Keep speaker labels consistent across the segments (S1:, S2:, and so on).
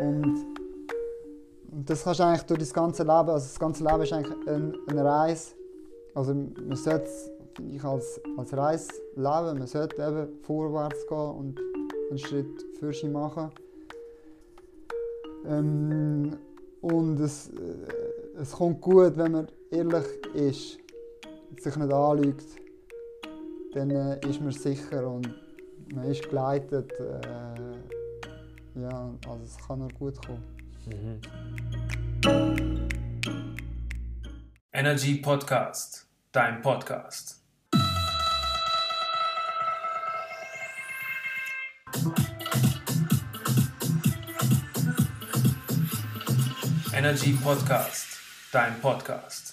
S1: Und, das kannst du eigentlich durch das ganze Leben, also das ganze Leben ist eigentlich eine, eine Reise. Also man sollte finde ich, als, als Reise leben. Man sollte eben vorwärts gehen und einen Schritt für sich machen. Ähm, und es, äh, es kommt gut, wenn man ehrlich ist, sich nicht anlügt, dann äh, ist man sicher und man ist geleitet. Äh, ja, also es kann nur gut kommen. Mhm.
S2: Energy Podcast, dein Podcast. Energy Podcast, dein Podcast.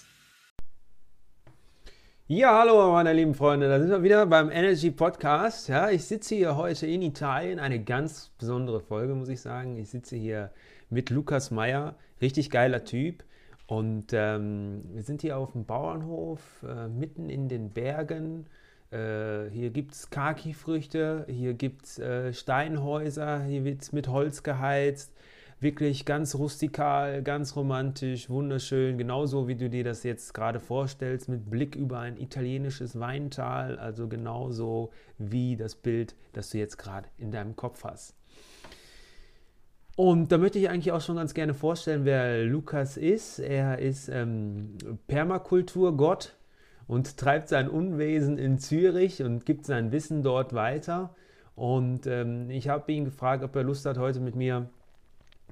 S3: Ja, hallo meine lieben Freunde, da sind wir wieder beim Energy Podcast. Ja, ich sitze hier heute in Italien, eine ganz besondere Folge, muss ich sagen. Ich sitze hier mit Lukas Meyer, richtig geiler Typ. Und ähm, wir sind hier auf dem Bauernhof, äh, mitten in den Bergen. Äh, hier gibt es Kaki-Früchte, hier gibt es äh, Steinhäuser, hier wird es mit Holz geheizt wirklich ganz rustikal, ganz romantisch, wunderschön, genauso wie du dir das jetzt gerade vorstellst, mit Blick über ein italienisches Weintal, also genauso wie das Bild, das du jetzt gerade in deinem Kopf hast. Und da möchte ich eigentlich auch schon ganz gerne vorstellen, wer Lukas ist. Er ist ähm, Permakulturgott und treibt sein Unwesen in Zürich und gibt sein Wissen dort weiter. Und ähm, ich habe ihn gefragt, ob er Lust hat, heute mit mir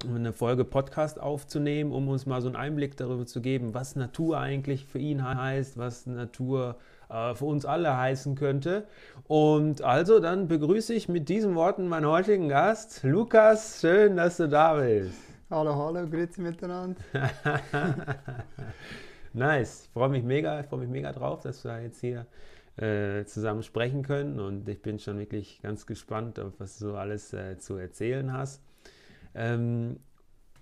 S3: eine Folge Podcast aufzunehmen, um uns mal so einen Einblick darüber zu geben, was Natur eigentlich für ihn heißt, was Natur äh, für uns alle heißen könnte. Und also dann begrüße ich mit diesen Worten meinen heutigen Gast, Lukas. Schön, dass du da bist.
S1: Hallo, hallo, grüezi miteinander.
S3: nice, ich freue mich mega, ich freue mich mega drauf, dass wir jetzt hier äh, zusammen sprechen können und ich bin schon wirklich ganz gespannt, auf was du alles äh, zu erzählen hast. Ähm,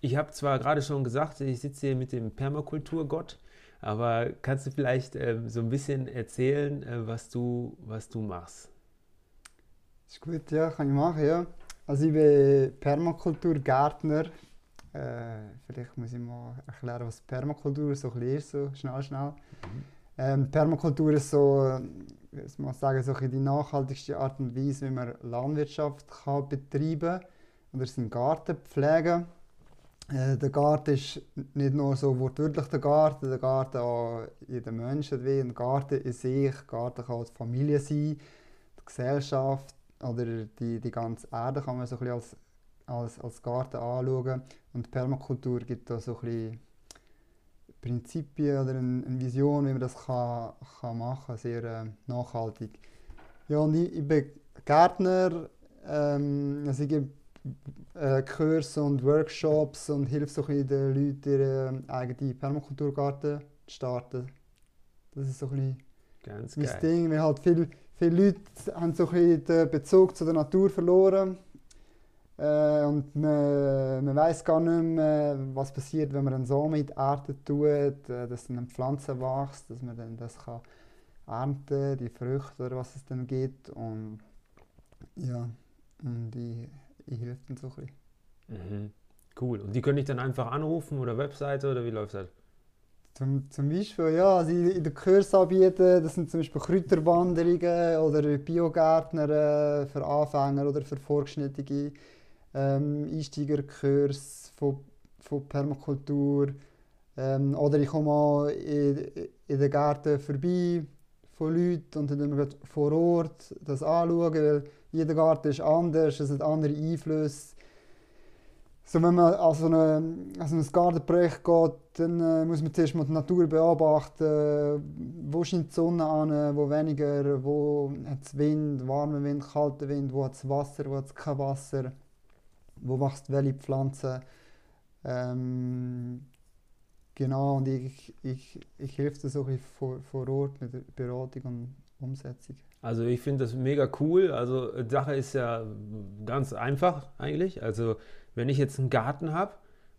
S3: ich habe zwar gerade schon gesagt, ich sitze hier mit dem Permakulturgott, aber kannst du vielleicht ähm, so ein bisschen erzählen, äh, was, du, was du machst?
S1: Ist gut, ja, kann ich machen, ja. Also ich bin Permakulturgärtner. Äh, vielleicht muss ich mal erklären, was Permakultur so ist, so schnell, schnell. Mhm. Ähm, Permakultur ist so, ich muss sagen, so die nachhaltigste Art und Weise, wie man Landwirtschaft kann betreiben kann oder seinen Garten pflegen. Äh, der Garten ist nicht nur so wortwörtlich der Garten, der Garten auch in den Menschen wie ein Garten in sich. Der Garten kann auch die Familie sein, die Gesellschaft oder die, die ganze Erde kann man so ein als, als, als Garten anschauen. Und Permakultur gibt da so ein bisschen Prinzipien oder eine, eine Vision, wie man das kann, kann machen kann, sehr äh, nachhaltig. Ja, und ich, ich bin Gärtner, ähm, also ich gebe äh, Kurse und Workshops und hilft so den Leuten, ihren eigenen Permakulturgarten zu starten. Das ist so ein
S3: Ganz
S1: mein geil. Ding, weil halt viele, viele Leute haben so ein den Bezug zu der Natur verloren äh, und man, man weiß gar nicht mehr, was passiert, wenn man einen Samen in die Erde tut, äh, dass dann eine Pflanze wächst, dass man dann das kann ernten, die Früchte oder was es dann gibt und ja, und ich helfe dann so ein bisschen.
S3: Mhm. Cool. Und die können ich dann einfach anrufen oder Webseite oder wie läuft das?
S1: Zum, zum Beispiel, ja, also in den Kurs anbieten, das sind zum Beispiel Kräuterwanderungen oder Biogärtner äh, für Anfänger oder für Fortgeschnittene, ähm, Einsteigerkurs von, von Permakultur. Ähm, oder ich komme auch in, in den Gärten vorbei von Leuten und dann vor Ort das anschauen, weil jeder Garten ist anders, es hat andere Einflüsse. So, wenn man an so eine, also ein Gartenprojekt geht, dann äh, muss man zuerst mal die Natur beobachten. Wo scheint die Sonne an, wo weniger, wo hat es Wind, warmen Wind, kalten Wind, wo hat es Wasser, wo hat es kein Wasser, wo wächst welche Pflanze. Ähm, genau, und ich, ich, ich helfe da so ein bisschen vor, vor Ort mit der Beratung und Umsetzung.
S3: Also ich finde das mega cool. Also die Sache ist ja ganz einfach eigentlich. Also wenn ich jetzt einen Garten habe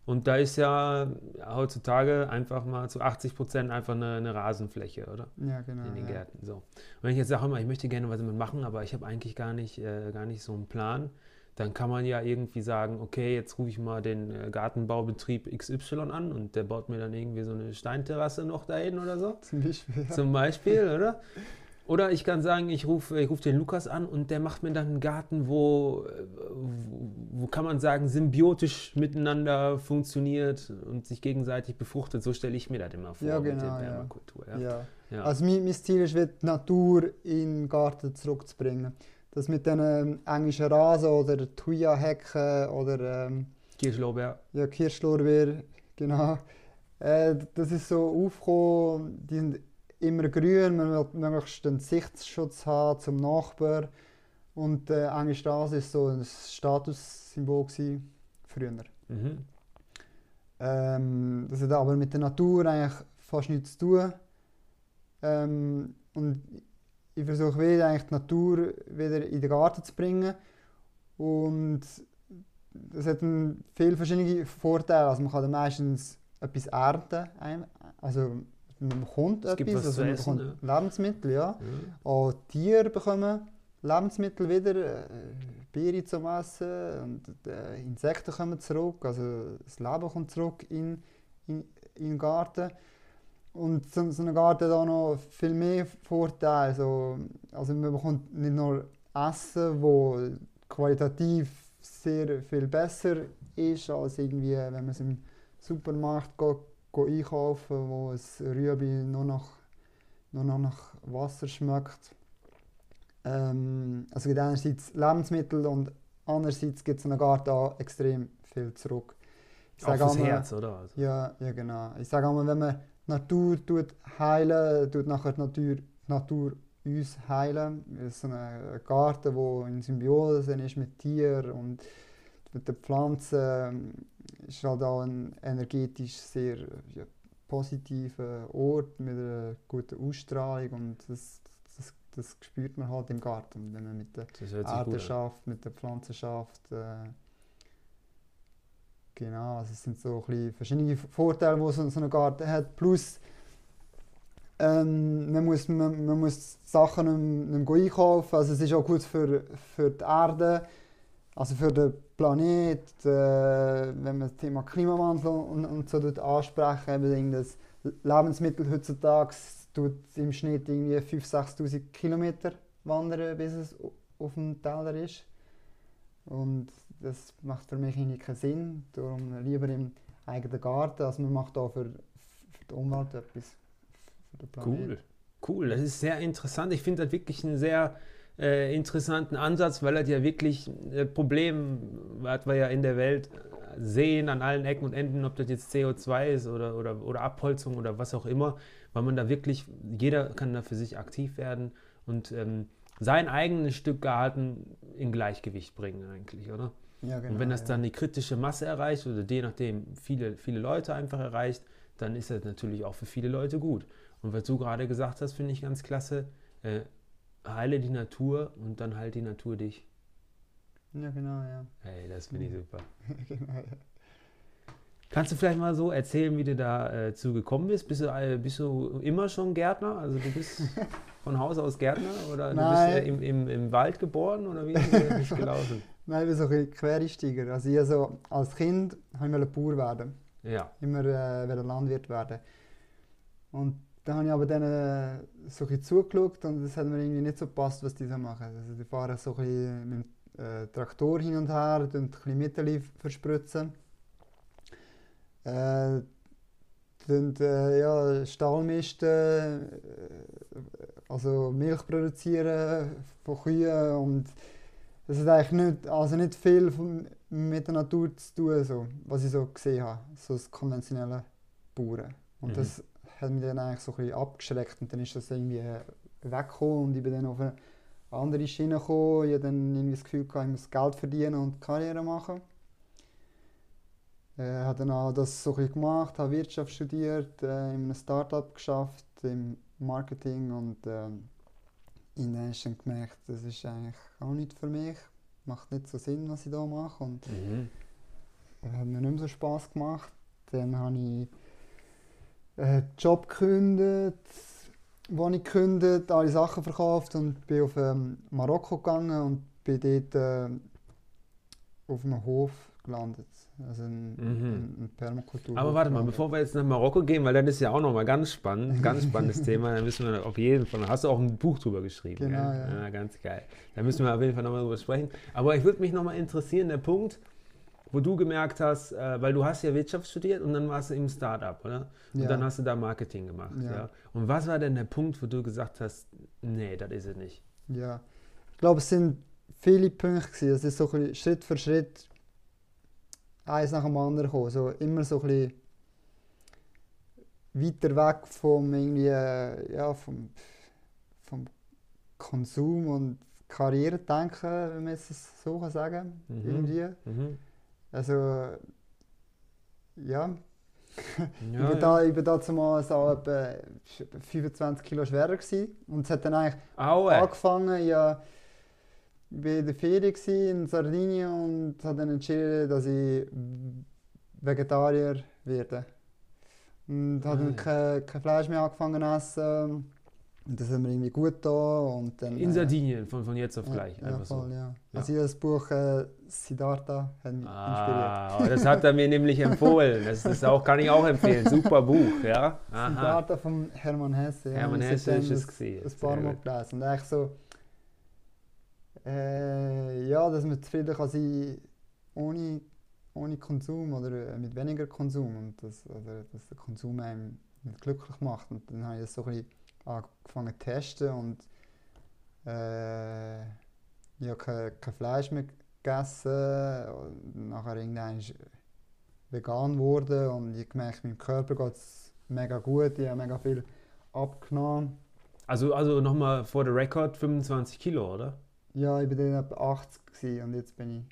S3: und da ist ja heutzutage einfach mal zu 80 Prozent einfach eine, eine, Rasenfläche, oder?
S1: Ja, genau.
S3: In den
S1: ja.
S3: Gärten. So. Und wenn ich jetzt sage, ich möchte gerne was damit machen, aber ich habe eigentlich gar nicht, äh, gar nicht so einen Plan, dann kann man ja irgendwie sagen, okay, jetzt rufe ich mal den äh, Gartenbaubetrieb XY an und der baut mir dann irgendwie so eine Steinterrasse noch dahin oder so.
S1: Zum Beispiel.
S3: Zum Beispiel, oder? Oder ich kann sagen, ich rufe ich ruf den Lukas an und der macht mir dann einen Garten, wo, wo, wo kann man sagen, symbiotisch miteinander funktioniert und sich gegenseitig befruchtet. So stelle ich mir das immer vor
S1: Ja,
S3: mit
S1: genau,
S3: der
S1: ja.
S3: Permakultur. Ja.
S1: Ja.
S3: Ja.
S1: Also mein, mein Ziel ist, die Natur in den Garten zurückzubringen. Das mit den ähm, englischen Rasen oder Thuja-Hecken oder ähm,
S3: Kirschlorbeer.
S1: ja, Kirschlorbeer, genau. Äh, das ist so aufgekommen, die sind immer grün, man will möglichst einen Sichtschutz haben zum Nachbar. Und äh, englische Rasen ist so ein Statussymbol früher.
S3: Mhm.
S1: Ähm, das hat aber mit der Natur eigentlich fast nichts zu tun. Ähm, und ich versuche wieder eigentlich die Natur wieder in den Garten zu bringen. Und das hat viele verschiedene Vorteile. Also man kann dann meistens etwas ernten. ein- Also man bekommt
S3: Es
S1: etwas,
S3: was
S1: also man
S3: essen,
S1: bekommt Lebensmittel, ja.
S3: Ja.
S1: Auch Tiere bekommen Lebensmittel wieder, äh, Beere zum Essen und äh, Insekten kommen zurück, also das Leben kommt zurück in, in, in den Garten. Und so, so ein Garten hat auch noch viel mehr Vorteile. Also, also man bekommt nicht nur Essen, wo qualitativ sehr viel besser ist, als irgendwie, wenn man es im Supermarkt go einkaufen, wo es Rüebli nur noch, nur noch nach Wasser schmeckt. Ähm, also gibt einerseits Lebensmittel und andererseits gibt es in den Garten auch extrem viel zurück. Ich sage
S3: fürs
S1: einmal-
S3: Herz, oder? Also,
S1: ja, ja, genau. Ich sage einmal, wenn man die Natur tut heilen, tut nachher die Natur, die Natur uns heilen. Es ist ein Garten, der in Symbiose ist mit Tieren und mit den Pflanzen. Ist halt auch ein energetisch sehr ja, positiver Ort mit einer guten Ausstrahlung und das, das, das spürt man halt im Garten, wenn man mit der Erde schafft, mit der Pflanze schafft. Äh, genau, also es sind so ein verschiedene Vorteile, die so, so ein Garten hat. Plus, ähm, man, muss, man, man muss Sachen nicht, mehr- nicht mehr einkaufen. Also es ist auch gut für, für die Erde, also für den Planet. Äh, wenn man das Thema Klimawandel und, und so ansprechen, eben das Lebensmittel heutzutage tut im Schnitt irgendwie 5'000, 6'000 Kilometer wandern, bis es auf dem Teller ist. Und das macht für mich irgendwie keinen Sinn. Darum lieber im eigenen Garten. Also man macht auch für, für die Umwelt etwas.
S3: Cool, cool. Das ist sehr interessant. Ich finde das wirklich einen sehr äh, interessanten Ansatz, weil das ja wirklich ein Problem, was wir ja in der Welt sehen, an allen Ecken und Enden, ob das jetzt CO2 ist oder, oder, oder Abholzung oder was auch immer, weil man da wirklich, jeder kann da für sich aktiv werden und ähm, sein eigenes Stück Garten in Gleichgewicht bringen eigentlich, oder?
S1: Ja, genau,
S3: und wenn das
S1: ja.
S3: dann die kritische Masse erreicht oder je nachdem viele, viele Leute einfach erreicht, dann ist das natürlich auch für viele Leute gut. Und was du gerade gesagt hast, finde ich ganz klasse. Äh, heile die Natur und dann halt die Natur dich.
S1: Ja, genau, ja.
S3: Hey, das finde ich super.
S1: genau ja.
S3: Kannst du vielleicht mal so erzählen, wie du da äh, gekommen bist? Bist du, äh, bist du immer schon Gärtner? Also du bist von Haus aus Gärtner oder du bist
S1: Nein.
S3: äh, im, im, im Wald geboren oder wie ist das gelaufen?
S1: Nein, ich bin so ein bisschen Quereinsteiger. Also ich so, als Kind wollte ich Bauer werden.
S3: Ja,
S1: Immer äh, Landwirt werden. Und dann habe ich aber denen so ein zugeschaut und es hat mir irgendwie nicht so gepasst, was die so machen. Also die fahren so ein mit dem äh, Traktor hin und her, tun ein bisschen Mittel verspritzen. Äh, tun, äh, ja, Stallmisten, äh, also Milch produzieren von Kühen und das hat eigentlich nicht, also nicht viel von, mit der Natur zu tun, so, was ich so gesehen habe, so das konventionelle Bauern. Und
S3: Mhm.
S1: das hat mich dann eigentlich so ein bisschen abgeschreckt und dann ist das irgendwie weggekommen und ich bin dann auf eine andere Schiene gekommen. Ich hatte dann irgendwie das Gefühl, gehabt, ich muss Geld verdienen und Karriere machen. Äh, habe dann auch das so ein bisschen gemacht, habe Wirtschaft studiert, äh, in einem Startup geschafft, im Marketing und ähm, in dann du dann gemerkt, das ist eigentlich auch nicht für mich. Macht nicht so Sinn, was ich da mache und
S3: mhm.
S1: hat mir nicht mehr so Spass gemacht. Dann habe ich äh, Job gekündigt, wo ich gekündigt, alle Sachen verkauft und bin auf ähm, Marokko gegangen und bin dort äh, auf einem Hof gelandet. Also in,
S3: Mhm.
S1: in, Permakultur.
S3: Aber warte mal, bevor wir jetzt nach Marokko gehen, weil das ist ja auch nochmal ganz spannend, ganz spannendes Thema, da müssen wir auf jeden Fall, da hast du auch ein Buch drüber geschrieben.
S1: Genau,
S3: gell?
S1: ja.
S3: ganz geil. Da müssen wir auf jeden Fall nochmal drüber sprechen. Aber ich würde mich nochmal interessieren, der Punkt, wo du gemerkt hast, äh, weil du hast ja Wirtschaft studiert und dann warst du im Startup, oder? Und
S1: Ja.
S3: dann hast du da Marketing gemacht, ja.
S1: Ja.
S3: Und was war denn der Punkt, wo du gesagt hast, nee, das ist es nicht?
S1: Ja. Ich glaube, es sind viele Punkte. Gewesen. Es ist so ein Schritt für Schritt eins nach dem anderen gekommen. So immer so ein bisschen weiter weg vom, irgendwie, äh, ja, vom, vom Konsum und Karriere denken, wenn man es so kann sagen
S3: Mhm.
S1: Irgendwie.
S3: Mhm.
S1: Also, ja. ich,
S3: Ja,
S1: bin da, ich bin da zumal so etwa 25 Kilo schwerer gewesen. Und es hat dann eigentlich
S3: Aue.
S1: angefangen, ja, ich war in der Ferien gewesen in Sardinien und habe dann entschieden, dass ich Vegetarier werde. Und habe
S3: Ah,
S1: dann
S3: ja.
S1: kein, kein Fleisch mehr angefangen zu essen. Und das hat mir irgendwie gut getan. Und dann,
S3: In
S1: äh,
S3: Sardinien, von, von jetzt auf
S1: ja,
S3: gleich.
S1: Ja,
S3: einfach so.
S1: voll, ja.
S3: Ja.
S1: Also ich das Buch äh, Siddhartha hat mich
S3: Ah, aber das hat er mir nämlich empfohlen. Das ist auch, kann ich auch empfehlen. Super Buch, ja.
S1: inspiriert.
S3: Aha.
S1: Siddhartha von Hermann Hesse. Ja.
S3: Hermann Hesse ist es
S1: das- ein
S3: Sehr
S1: paar Mal gelesen. Und eigentlich so, äh, ja, dass man zufrieden kann sein ohne, ohne Konsum oder äh, mit weniger Konsum und das, oder, dass der Konsum einem nicht glücklich macht. Und dann habe ich das so ein bisschen angefangen zu testen und äh, ich habe kein, kein Fleisch mehr gegessen und nachher irgendwann ist vegan geworden und ich gemerkt, meinem Körper geht es mega gut, ich habe mega viel abgenommen.
S3: Also, also nochmal vor der Rekord 25 Kilo, oder?
S1: Ja, ich war dann etwa 80 gewesen und jetzt bin ich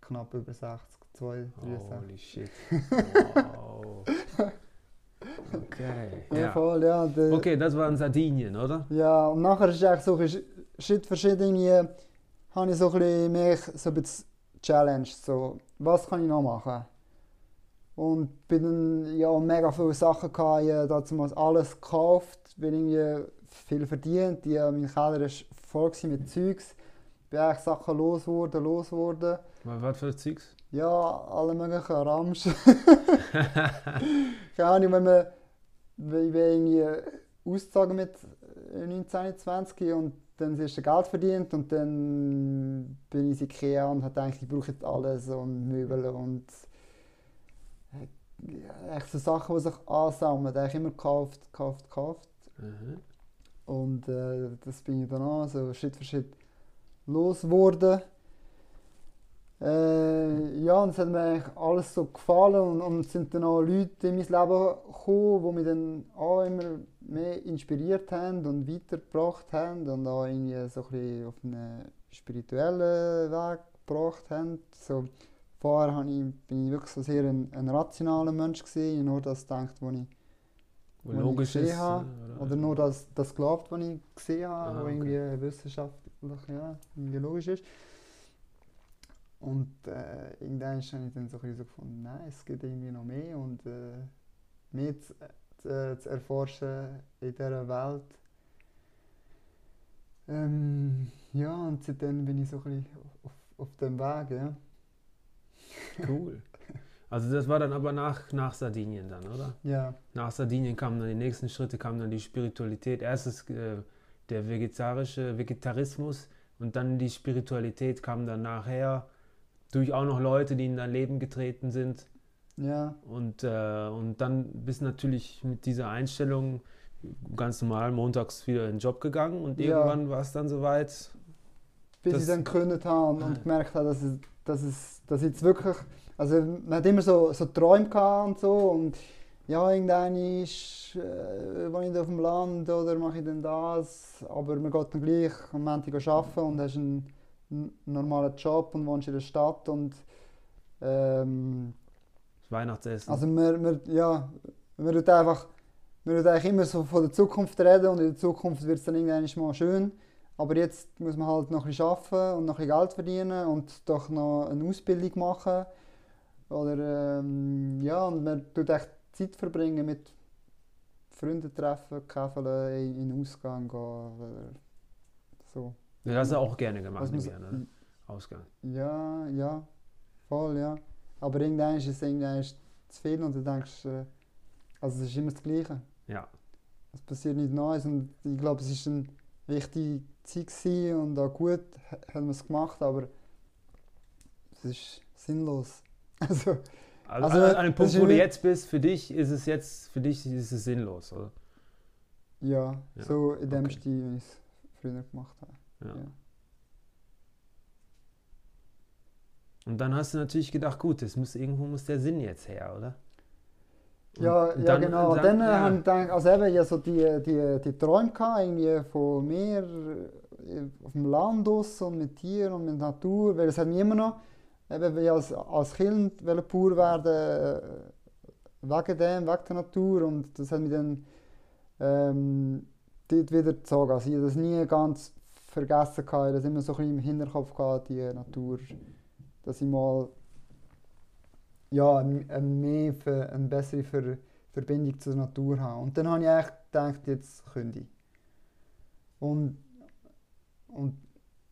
S1: knapp über 60, 2, 63.
S3: Holy shit. Wow. Okay.
S1: Ja,
S3: Ja.
S1: voll, ja. äh,
S3: Okay, das war in Sardinien, oder?
S1: Ja, und nachher ist es eigentlich so, Schritt für Schritt irgendwie, habe ich so ein bisschen mich so ein bisschen challenged, so, was kann ich noch machen? Und bin dann, ja, mega viele Sachen gehabt, ich habe damals alles gekauft, bin irgendwie viel verdient, die, mein Keller war voll mit Zeugs, bin eigentlich Sachen losgeworden.
S3: Was, was für Zeugs?
S1: Ja, alle möglichen Ramsch. Keine Ahnung, wenn man wenn ich irgendwie ausgezogen mit 19, 20 und dann das erste Geld verdient und dann bin ich in Ikea und habe gedacht, ich brauche jetzt alles und Möbel und äh, echt so Sachen, die sich ansammeln. Da habe ich immer gekauft, gekauft, gekauft.
S3: Mhm.
S1: Und äh, das bin ich dann auch so Schritt für Schritt losgeworden. Äh, ja, und es hat mir eigentlich alles so gefallen und, und es sind dann auch Leute in mein Leben gekommen, die mich dann auch immer mehr inspiriert haben und weitergebracht haben und auch irgendwie so ein bisschen auf einen spirituellen Weg gebracht haben. So, vorher habe ich, bin ich wirklich so sehr ein, ein rationaler Mensch gewesen, nur das gedacht, was ich
S3: Wo
S1: ich
S3: logisch
S1: gesehen
S3: ist.
S1: habe,
S3: äh,
S1: Oder nur das, das glaubt, was ich gesehen habe,
S3: Ah,
S1: was
S3: okay.
S1: irgendwie wissenschaftlich ja, irgendwie logisch ist. Und äh, irgendwann habe ich dann so, ein bisschen so gefunden, nein, es gibt irgendwie noch mehr und äh, mehr zu, zu, zu erforschen in dieser Welt. Ähm, ja, und seitdem bin ich so ein bisschen auf, auf dem Weg, ja.
S3: Cool. Also das war dann aber nach, nach Sardinien dann, oder?
S1: Ja,
S3: Nach Sardinien kamen dann die nächsten Schritte, kam dann die Spiritualität. Erstes äh, der vegetarische Vegetarismus und dann die Spiritualität kam dann nachher durch auch noch Leute, die in dein Leben getreten sind.
S1: ja,
S3: Und, äh, und dann bist du natürlich mit dieser Einstellung ganz normal montags wieder in den Job gegangen und
S1: Ja.
S3: irgendwann war es dann soweit.
S1: bis ich dann gegründet habe und, gemerkt habe, dass, es, dass, es, dass ich jetzt wirklich, also man hat immer so, so Träume gehabt und so und ja, irgendwann ist, äh, wohne ich auf dem Land oder mache ich dann das, aber man geht dann gleich am Montag arbeiten und hast einen, normalen Job und wohnst in der Stadt und ähm,
S3: Das Weihnachtsessen.
S1: also man, man, ja, man tut einfach, tut eigentlich immer so von der Zukunft reden und in der Zukunft wird es dann irgendwann mal schön. Aber jetzt muss man halt noch ein bisschen arbeiten und noch ein bisschen Geld verdienen und doch noch eine Ausbildung machen. Oder ähm, ja, und man tut echt Zeit verbringen mit Freunden treffen, käfeln, in in den Ausgang gehen. Oder so.
S3: Das hast du auch gerne gemacht, ich an, oder? Ausgang.
S1: Ja, ja, voll, ja. Aber irgendwann ist es irgendwann ist zu viel und du denkst, äh, also es ist immer das Gleiche.
S3: Ja.
S1: Es passiert nichts Neues und ich glaube, es ist eine wichtige Zeit und auch gut ha- hat man es gemacht, aber es ist sinnlos. Also,
S3: Also,
S1: Also,
S3: an, an dem Punkt,
S1: ist
S3: wo du jetzt bist, für dich ist es jetzt, für dich ist es sinnlos, oder?
S1: ja,
S3: Ja,
S1: so in dem
S3: okay.
S1: Stil, wie ich es früher gemacht habe.
S3: Ja.
S1: Ja.
S3: Und dann hast du natürlich gedacht, gut, es muss irgendwo muss der Sinn jetzt her, oder? Und
S1: Ja, ja
S3: dann-
S1: genau. dann,
S3: dann-
S1: äh,
S3: ja.
S1: habe ich gedacht, also eben, ja, so die, die, die Träume gehabt, irgendwie von mir äh, auf dem Land aus und mit Tieren und mit Natur, weil es hat mich immer noch, eben, weil ich als, als Kind pur werden, äh, wegen dem, wegen der Natur und das hat mich dann ähm, dort wieder gezogen. Also ich habe das nie ganz vergessen, ich habe das immer so ein bisschen im Hinterkopf gehabt, die Natur, dass ich mal ja, mehr für, eine bessere Ver, Verbindung zur Natur habe. Und dann habe ich eigentlich gedacht, jetzt könnte ich. Und, und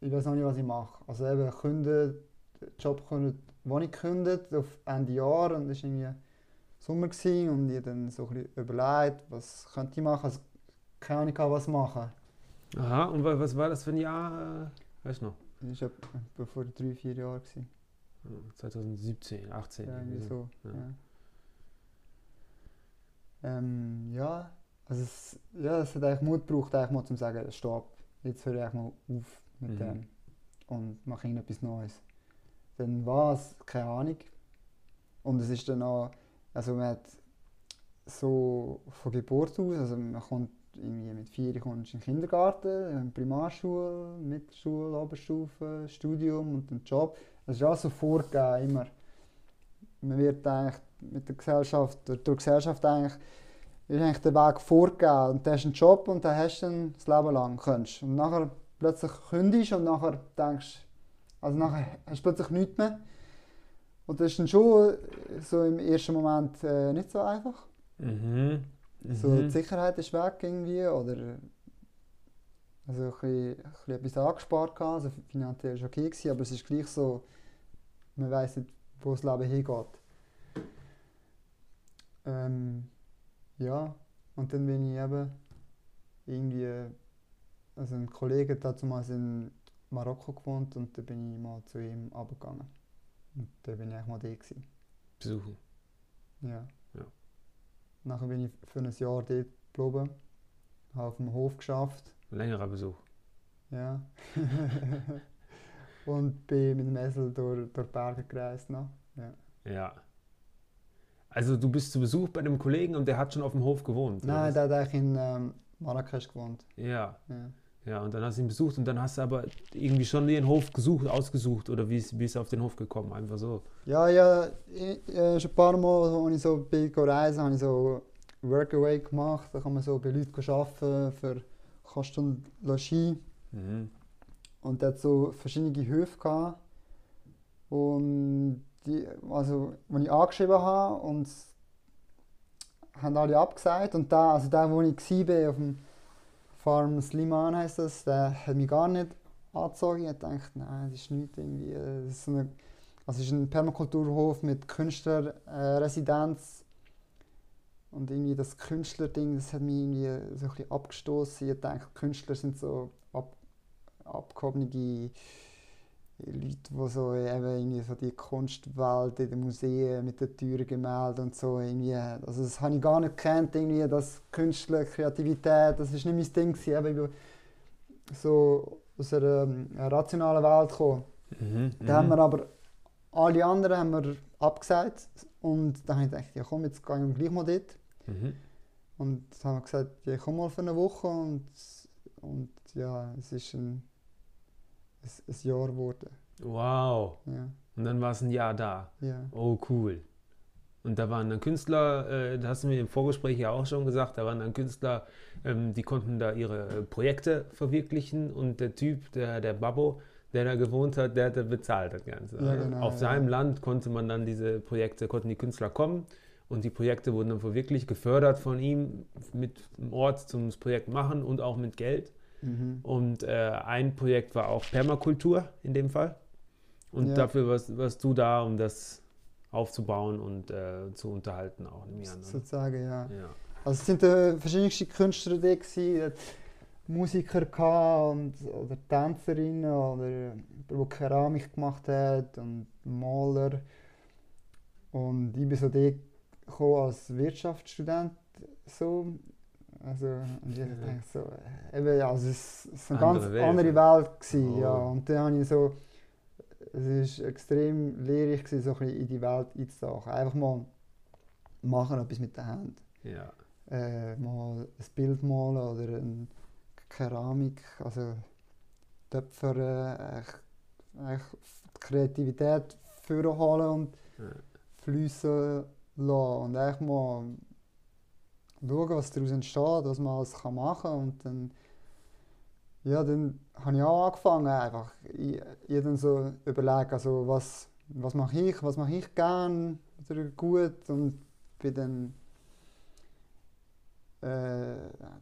S1: ich weiß noch nicht, was ich mache. Also eben künden, den Job gekündigt, wo ich gekündigt auf Ende Jahr und das war irgendwie Sommer gewesen, und ich dann so ein bisschen überlegt, was könnte ich machen. Also keine Ahnung, was machen.
S3: Aha, und wa- was war das für ein Jahr? äh, Weißt du noch?
S1: Das war etwa vor drei, vier Jahren. Gewesen.
S3: Ja, 2017, 18.
S1: Ja, irgendwie so.
S3: Ja.
S1: Ja. Ähm, ja, also es, ja, es hat eigentlich Mut gebraucht, eigentlich mal zu sagen, stopp, jetzt höre ich mal auf mit
S3: Mhm.
S1: dem und mache irgendetwas Neues. Dann war es, keine Ahnung. Und es ist dann auch, also man hat so von Geburt aus, also man kommt irgendwie mit vier kommst in den Kindergarten, Primarschule, Mittelschule, Oberstufe, Studium und den Job. Das ist alles so vorgegeben, immer. Man wird eigentlich mit der Gesellschaft, durch die Gesellschaft eigentlich, ist eigentlich der Weg vorgegeben. Und du hast einen Job und den hast du dann das Leben lang. Kannst. Und nachher plötzlich kündigst und nachher denkst, also nachher hast du plötzlich nichts mehr. Und das ist dann schon so im ersten Moment äh, nicht so einfach.
S3: Mhm.
S1: So,
S3: Mhm.
S1: die Sicherheit ist weg irgendwie oder also ein bisschen, ein bisschen etwas angespart gehabt, also finanziell war okay gewesen, aber es ist gleich so, man weiß nicht, wo das Leben hingeht. Ähm, ja, und dann bin ich eben irgendwie, also ein Kollege hat damals in Marokko gewohnt und dann bin ich mal zu ihm runtergegangen. Und dann bin ich eigentlich mal da gewesen.
S3: Besuchen.
S1: Ja. Nachher bin ich für ein Jahr dort geblieben, habe auf dem Hof geschafft.
S3: Längerer Besuch.
S1: Ja. und bin mit dem Esel durch, durch die Berge gereist. Noch. Ja.
S3: Ja. Also du bist zu Besuch bei einem Kollegen und der hat schon auf dem Hof gewohnt.
S1: Nein, der hat eigentlich in ähm, Marrakesch gewohnt.
S3: Ja,
S1: Ja.
S3: Ja, und dann hast du ihn besucht und dann hast du aber irgendwie schon den Hof gesucht, ausgesucht oder wie ist, wie ist er auf den Hof gekommen? Einfach so.
S1: Ja, ja, ich, äh, schon ein paar Mal, als ich so bin reisen, habe ich so Workaway gemacht. Da kann man so bei Leuten arbeiten für Kost und Logis.
S3: Mhm.
S1: Und der hat so verschiedene Höfe gehabt. Und die, also, als ich angeschrieben habe, und haben alle abgesagt. Und der, also der, wo ich war, auf dem Farm Sliman heisst das, der hat mich gar nicht angezogen. Ich gedacht, nein, das ist nicht irgendwie. Das ist, eine, also ist ein Permakulturhof mit Künstlerresidenz. und irgendwie das Künstlerding, das hat mich irgendwie so ein bisschen abgestoßen. Ich denke, Künstler sind so ab, abgehobene Leute, die so eben irgendwie so die Kunstwelt in den Museen mit den teuren Gemälden und so irgendwie, also das habe ich gar nicht gekannt, irgendwie, das Künstler, Kreativität, das ist nicht mein Ding gewesen. Eben, so aus einer ähm, rationalen Welt gekommen.
S3: Mhm.
S1: Da haben wir aber alle anderen haben wir abgesagt und dann habe ich gedacht, ja komm, jetzt gehe ich gleich mal dort.
S3: Mhm.
S1: Und dann haben wir gesagt, ja komm mal für eine Woche und, und ja, es ist ein, ein, ein Jahr geworden.
S3: Wow.
S1: Ja,
S3: Und dann war es ein Jahr da.
S1: ja.
S3: Oh, cool. Und da waren dann Künstler, äh, da hast du mir im Vorgespräch ja auch schon gesagt, da waren dann Künstler, ähm, die konnten da ihre äh, Projekte verwirklichen und der Typ, der, der Babbo, der da gewohnt hat, der hat da bezahlt das Ganze.
S1: Ja, genau,
S3: Auf
S1: ja.
S3: seinem Land konnte man dann diese Projekte, konnten die Künstler kommen und die Projekte wurden dann verwirklicht, gefördert von ihm mit dem Ort zum Projekt machen und auch mit Geld.
S1: Mhm.
S3: Und äh, ein Projekt war auch Permakultur in dem Fall. Und
S1: Ja.
S3: dafür warst, warst du da, um das aufzubauen und äh, zu unterhalten auch.
S1: sozusagen, ja.
S3: Ja.
S1: Also es sind äh, verschiedenste Künstler da gewesen, es hat Musiker und, oder Tänzerinnen oder der Keramik gemacht hat und Maler. Und ich bin so gekommen als Wirtschaftsstudent so. Also, und ich
S3: Ja.
S1: denke so, äh, eben, ja, also es war eine
S3: Andere
S1: ganz
S3: Welt,
S1: andere
S3: ja.
S1: Welt gewesen, ja.
S3: Oh.
S1: Und dann habe ich so, es war extrem lehrreich gewesen, so ein bisschen in die Welt einzutauchen. Einfach mal machen etwas mit den Händen
S3: ja.
S1: äh, mal ein Bild malen oder eine Keramik, also Töpfer, äh, die Kreativität vorholen und
S3: Ja.
S1: fließen lassen und echt mal schauen, was daraus entsteht, was man alles kann machen kann. Und dann ja, dann habe ich auch angefangen einfach dann so überlegen, also was, was mache ich, was mache ich gern oder gut? Und bin dann äh,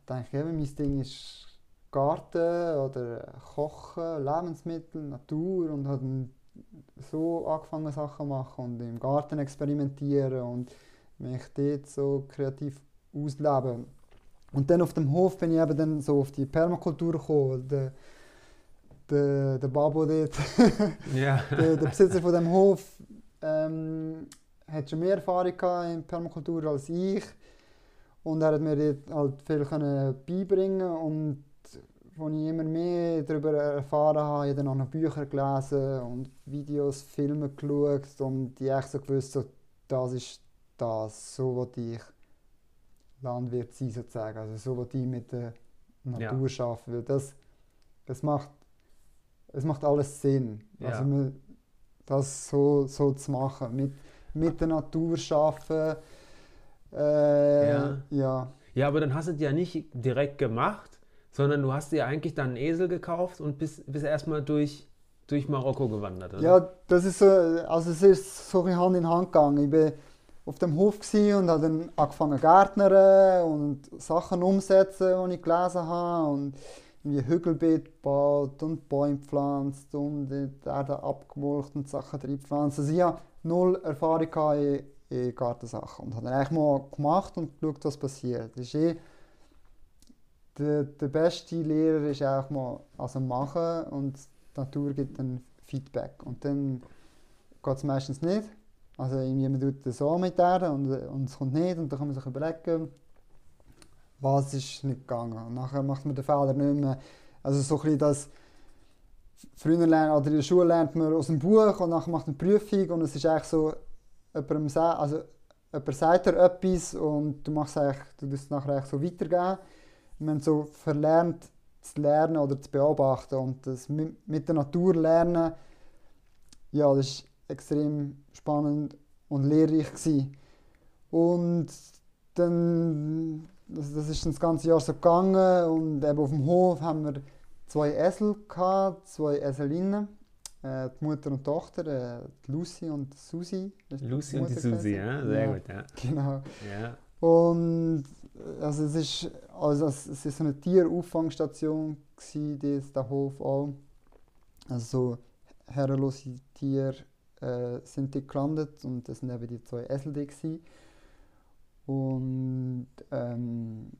S1: denke eben, mein Ding ist Garten oder Kochen, Lebensmittel, Natur und habe dann so angefangen Sachen zu machen und im Garten experimentieren und mich dort so kreativ ausleben. Und dann auf dem Hof bin ich eben dann so auf die Permakultur gekommen. Der, der, der Babo dort,
S3: ja.
S1: der, der Besitzer von dem Hof, ähm, hat schon mehr Erfahrung in Permakultur als ich. Und er hat mir dort halt viel können beibringen und als ich immer mehr darüber erfahren habe, ich habe dann auch noch Bücher gelesen und Videos, Filme geschaut und ich echt so gewusst, so, das ist das, so will ich Landwirt sein sozusagen, also so will ich mit der Natur arbeiten, weil das, das macht, es macht alles Sinn,
S3: Ja.
S1: also man, das so, so zu machen, mit, mit der Natur arbeiten, äh,
S3: Ja.
S1: ja.
S3: Ja, aber dann hast du es ja nicht direkt gemacht, sondern du hast dir eigentlich dann einen Esel gekauft und bist, bist erstmal durch, durch Marokko gewandert, oder?
S1: Ja, das ist so, also es ist so Hand in Hand gegangen. Ich war auf dem Hof und habe dann angefangen gärtnern und Sachen umsetzen, die ich gelesen habe und wie Hügelbeet gebaut und Bäume gepflanzt und die Erde abgemulcht und Sachen reingepflanzt. Also ich hatte null Erfahrung in, in Gartensachen und habe dann eigentlich mal gemacht und geschaut, was passiert. Das ist eh, der, der beste Lehrer ist einfach mal also machen und die Natur gibt dann Feedback. Und dann geht es meistens nicht. Also man tut das so mit der und, und es kommt nicht und dann kann man sich überlegen, was ist nicht gegangen. Und nachher macht man den Fehler nicht mehr. Also so ein bisschen das, früher lernt, oder in der Schule lernt man aus dem Buch und nachher macht man eine Prüfung und es ist eigentlich so, jemandem, also jemand sagt dir etwas und du machst eigentlich, du tust es nachher so weitergeben. Man so verlernt zu lernen oder zu beobachten und das mit, mit der Natur lernen, ja, das ist extrem spannend und lehrreich gewesen. Und dann, das, das ist dann das ganze Jahr so gegangen und eben auf dem Hof haben wir zwei Esel gehabt, zwei Eselinnen, äh, die Mutter und die Tochter, äh, die Lucy und die Susi. ist die
S3: Lucy und die Susi, ja, sehr
S1: Ja,
S3: gut, ja.
S1: Genau.
S3: ja.
S1: Und also es ist, also es ist so eine Tierauffangstation gsi, der Hof auch. Also so herrenlose Tiere äh, sind dort gelandet und das sind eben die zwei Esel die gsi. Und ähm,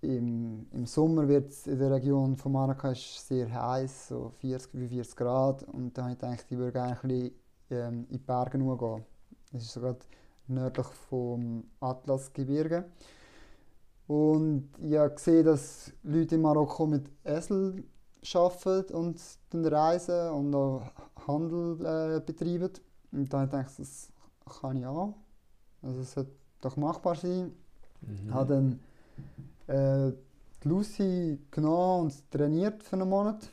S1: im, im Sommer wird es in der Region von Marrakesch sehr heiß, so 40 wie 40 Grad. Und da habe ich gedacht, ich würde gerne ein bisschen ähm, in die Berge gehen. Das ist sogar nördlich vom Atlasgebirge. Und ich habe gesehen, dass Leute in Marokko mit Esel arbeiten und dann reisen und auch Handel äh, betreiben. Und da habe ich das kann ich auch. Also es sollte doch machbar sein.
S3: Mhm.
S1: Ich habe dann äh, die Lucy genommen und trainiert für einen Monat.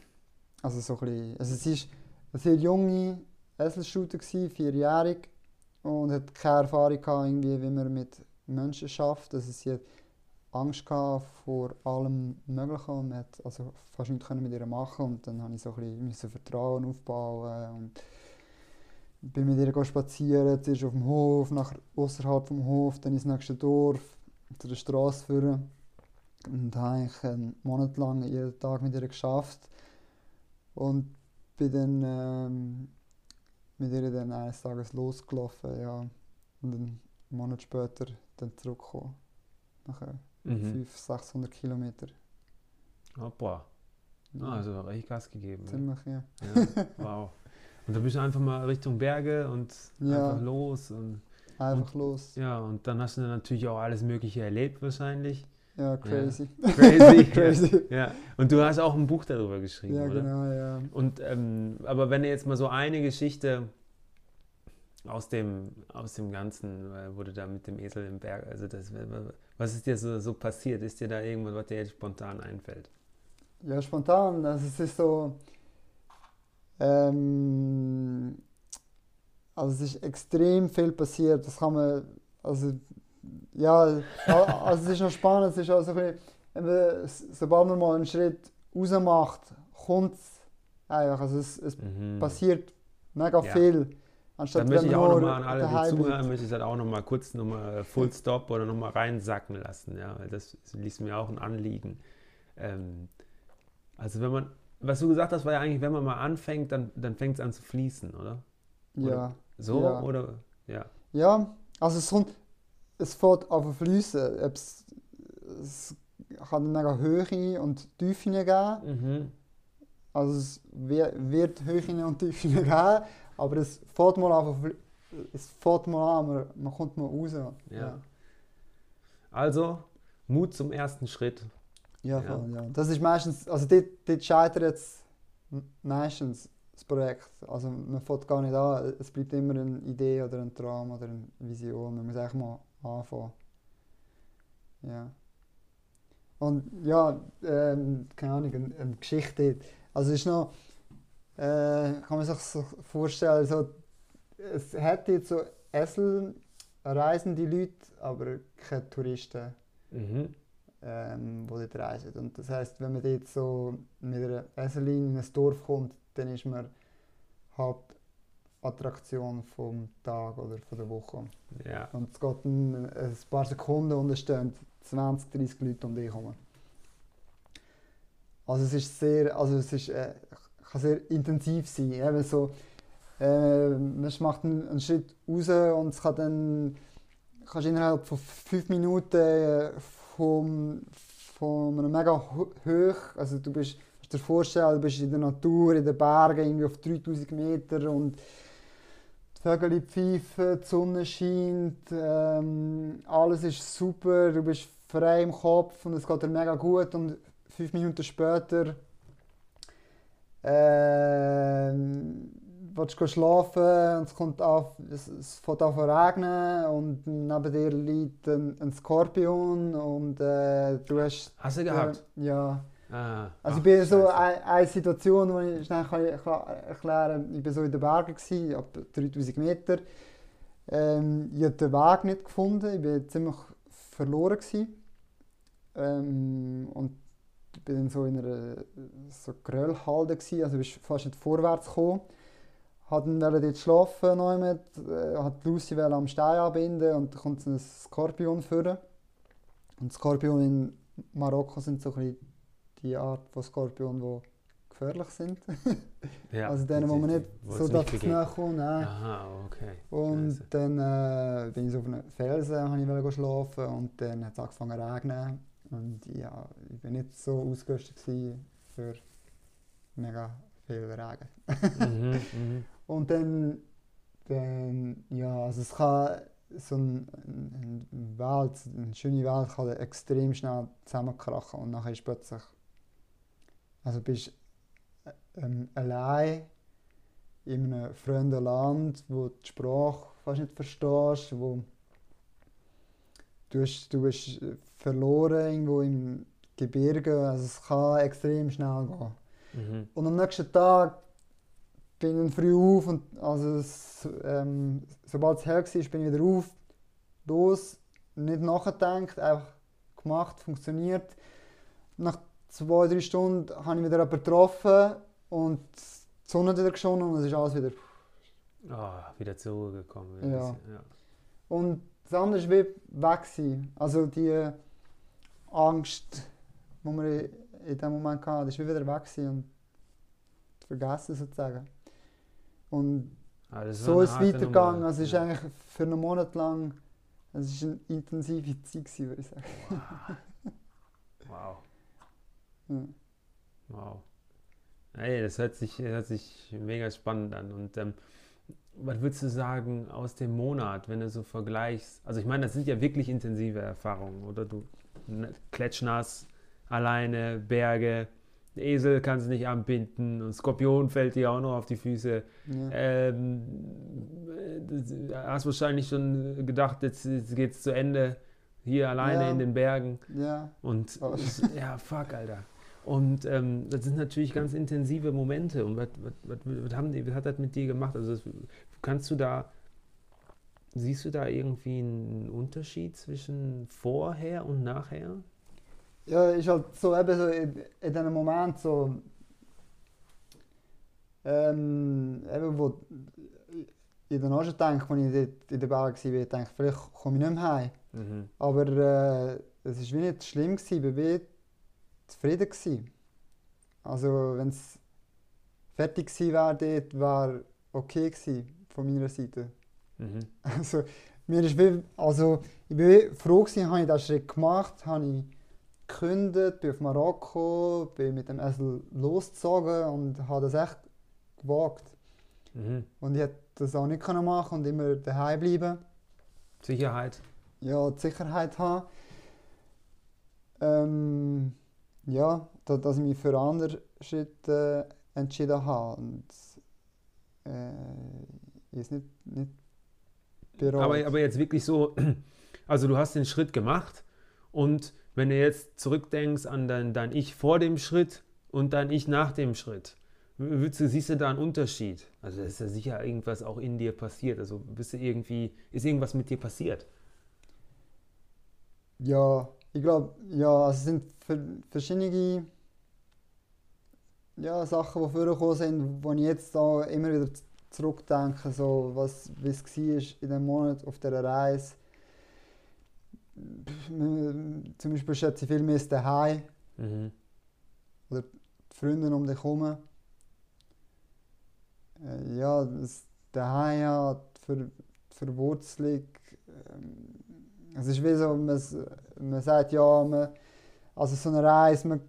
S1: Also so ein bisschen, also sie war eine sehr junge gewesen, vierjährig und hat keine Erfahrung gehabt, irgendwie, wie man mit Menschen schafft. Also sie hat Angst vor allem Möglichen und man hat also fast nichts mit ihr machen und dann musste ich so ein bisschen Vertrauen aufbauen und bin mit ihr spazieren, zuerst auf dem Hof, nachher außerhalb vom Hof, dann ins nächste Dorf, zu der Straße führen und habe eigentlich einen Monat lang jeden Tag mit ihr geschafft und bin dann ähm, mit ihr dann eines Tages losgelaufen, ja. Und einen Monat später dann zurückgekommen. Nachher
S3: Mhm.
S1: 500, 600 Kilometer.
S3: Hoppa.
S1: Ja,
S3: Ah, also richtig Gas gegeben. ne?
S1: Ziemlich, ja.
S3: Ja, wow. Und da bist du einfach mal Richtung Berge und
S1: Ja.
S3: einfach los. Und,
S1: Einfach los.
S3: ja, und dann hast du natürlich auch alles Mögliche erlebt wahrscheinlich.
S1: Ja, crazy.
S3: Crazy.
S1: crazy.
S3: Ja. Und du hast auch ein Buch darüber geschrieben,
S1: Ja,
S3: oder?
S1: genau, ja.
S3: Und ähm, aber wenn du jetzt mal so eine Geschichte aus dem, aus dem Ganzen, äh, du da mit dem Esel im Berg, also das, was ist dir so, so passiert? Ist dir da irgendwas, was dir jetzt spontan einfällt?
S1: Ja, spontan. Also es ist so. Ähm, also es ist extrem viel passiert. Das kann man. Also ja, also es ist noch spannend. Es ist also ein bisschen, sobald man mal einen Schritt raus macht, kommt es einfach. Also es, es
S3: Mhm.
S1: passiert mega
S3: Ja.
S1: viel.
S3: Da
S1: Anstatt
S3: möchte
S1: wenn
S3: ich auch nochmal an alle, die zuhören, möchte ich das auch nochmal kurz nochmal Full Stop oder nochmal reinsacken lassen, ja, das liegt mir auch ein Anliegen. Ähm, also wenn man, was du gesagt hast, war ja eigentlich, wenn man mal anfängt, dann, dann fängt es an zu fließen, oder?
S1: Ja.
S3: So
S1: Ja.
S3: oder? Ja.
S1: Ja, also es kommt, es fährt auf fließen. Es, es kann mega Höhe und Tiefen geben.
S3: Mhm.
S1: Also es wi- wird Höhen und Tiefen geben, aber es fährt mal auf es fährt mal an, man, man kommt mal raus.
S3: Ja. Also, Mut zum ersten Schritt.
S1: Ja,
S3: Ja.
S1: voll, ja. Das ist meistens, also dort, dort scheitert es meistens das Projekt. Also man fängt gar nicht an, es bleibt immer eine Idee oder ein Traum oder eine Vision. Man muss eigentlich mal anfangen. Ja. Und ja, ähm, keine Ahnung, eine, eine Geschichte. Also es ist noch, äh, kann man sich so vorstellen, so, es hat jetzt so Esel, reisende Leute, aber keine Touristen
S3: Mhm.
S1: ähm, die dort reisen. Und das heisst, wenn man dort so mit einer Eselin in ein Dorf kommt, dann ist man Hauptattraktion vom Tag oder von der Woche.
S3: Ja.
S1: Und es geht ein, ein paar Sekunden und es stehen 20, 30 Leute um dich herum. Also es ist sehr, also es ist, äh, kann sehr intensiv sein. Eben so, äh, man macht einen, einen Schritt raus und es kann dann, kannst innerhalb von fünf Minuten äh, vom, von einem mega ho- hoch, also du bist, kannst dir vorstellen, du bist in der Natur, in den Bergen, irgendwie auf 3000 Meter und die Vögel pfeifen, die Sonne scheint, ähm, alles ist super, du bist frei im Kopf und es geht dir mega gut und fünf Minuten später ähm, willst du schlafen und es kommt auf, es, es fängt an zu regnen und neben dir liegt ein, ein Skorpion und äh, du hast...
S3: Hast du gehabt?
S1: Äh, ja.
S3: Ah,
S1: Also
S3: ach,
S1: ich bin so
S3: Scheiße.
S1: eine, eine Situation, wo ich schnell kann erklären ich bin so in den Bergen, gewesen, ab 3000 Meter. Ähm, ich habe den Weg nicht gefunden, ich bin ziemlich verloren. Gewesen. Ähm, und bin dann so in einer so Geröllhalde, gewesen, also ich bin fast nicht vorwärts gekommen. Hat dann wollte dort schlafen, mit, äh, hat Lucy am Stein anbinden und kommt so ein Skorpion führen. Und Skorpion in Marokko sind so ein die Art von Skorpion, die gefährlich sind.
S3: Ja,
S1: also denen, wo man nicht so darf
S3: begegnen.
S1: nahe kommen. Nein.
S3: Aha, okay.
S1: Und
S3: Scheiße.
S1: dann äh, bin ich so auf einem Felsen, habe ich schlafen und dann hat es angefangen zu regnen. Und ja, ich war nicht so ausgerüstet für mega viel Regen.
S3: mhm, mhm.
S1: Und dann, dann ja, also es kann so ein, ein, ein Wald, eine schöne Welt kann extrem schnell zusammenkrachen und nachher ist plötzlich, also bist ähm, allein in einem fremden Land, wo du die Sprache fast nicht verstehst, wo du, hast, du bist verloren irgendwo im Gebirge, also es kann extrem schnell gehen.
S3: Mhm.
S1: Und am nächsten Tag bin ich früh auf und also es, ähm, sobald es hell war, bin ich wieder auf, los, nicht nachgedacht, einfach gemacht, funktioniert. Nach zwei, drei Stunden habe ich wieder jemanden getroffen und die Sonne hat wieder geschonnen und es ist alles wieder...
S3: Ah, wieder zur Ruhe gekommen.
S1: Ja.
S3: ja.
S1: Und das andere war weg. Also die Angst, die man in dem Moment hatte, ist wie wieder weg und vergessen sozusagen. Und
S3: das
S1: so ist es weitergegangen. Also es ist eigentlich für einen Monat lang, es ist eine intensive Zeit gewesen, würde ich sagen.
S3: Wow.
S1: Ja.
S3: Wow. Hey, das hört sich, das hört sich mega spannend an. Und ähm, was würdest du sagen aus dem Monat, wenn du so vergleichst? Also ich meine, das sind ja wirklich intensive Erfahrungen, oder? Du ne- klatschnass, alleine, Berge, Esel kannst du nicht anbinden und Skorpion fällt dir auch noch auf die Füße.
S1: Ja.
S3: Ähm, das- hast wahrscheinlich schon gedacht, jetzt, jetzt geht's zu Ende, hier alleine
S1: Ja.
S3: in den Bergen.
S1: ja.
S3: Und
S1: Oh.
S3: ja, fuck, Alter. Und ähm, das sind natürlich ganz intensive Momente. Und was, was, was, was, haben die, was hat das mit dir gemacht? Also das, kannst du da, siehst du da irgendwie einen Unterschied zwischen vorher und nachher?
S1: Ja, ist halt so eben so in, in diesem Moment so, ähm, eben wo ich dann auch schon denke, als ich dort in der Berg war, ich denke, vielleicht komme ich nicht mehr heim.
S3: Mhm.
S1: Aber äh, es war wie nicht schlimm, gewesen, ich war wie zufrieden. Gewesen. Also wenn es fertig gewesen wäre, dort wäre okay gewesen von meiner Seite.
S3: Mhm.
S1: Also, mir ist wie, also ich bin froh gewesen, habe ich diesen Schritt gemacht, habe ich gekündigt, bin auf Marokko, bin mit dem Esel losgezogen und habe das echt gewagt.
S3: Mhm.
S1: Und ich hätte das auch nicht können machen und immer daheim bleiben,
S3: Sicherheit.
S1: ja, die Sicherheit haben. Ähm, ja, da, dass ich mich für andere Schritte äh, entschieden habe und äh, es nicht, nicht bereut.
S3: Aber, aber jetzt wirklich so, also du hast den Schritt gemacht und wenn du jetzt zurückdenkst an dein, dein Ich vor dem Schritt und dein Ich nach dem Schritt, würdest du, siehst du da einen Unterschied? Also da ist ja sicher irgendwas auch in dir passiert. Also bist du irgendwie, ist irgendwas mit dir passiert?
S1: Ja, ich glaube, ja, also es sind ver- verschiedene ja, Sachen, die vorgekommen sind, wo ich jetzt auch immer wieder zurückdenke, so was, wie es war in dem Monat auf dieser Reise. Zum Beispiel schätze ich viel mehr das Daheim,
S3: Mhm.
S1: die Freunde um dich herum. Äh, Ja, das Daheim, ja, die, Ver die Verwurzelung. Ähm, es ist wie so, man, man sagt ja, man, also so eine Reise, man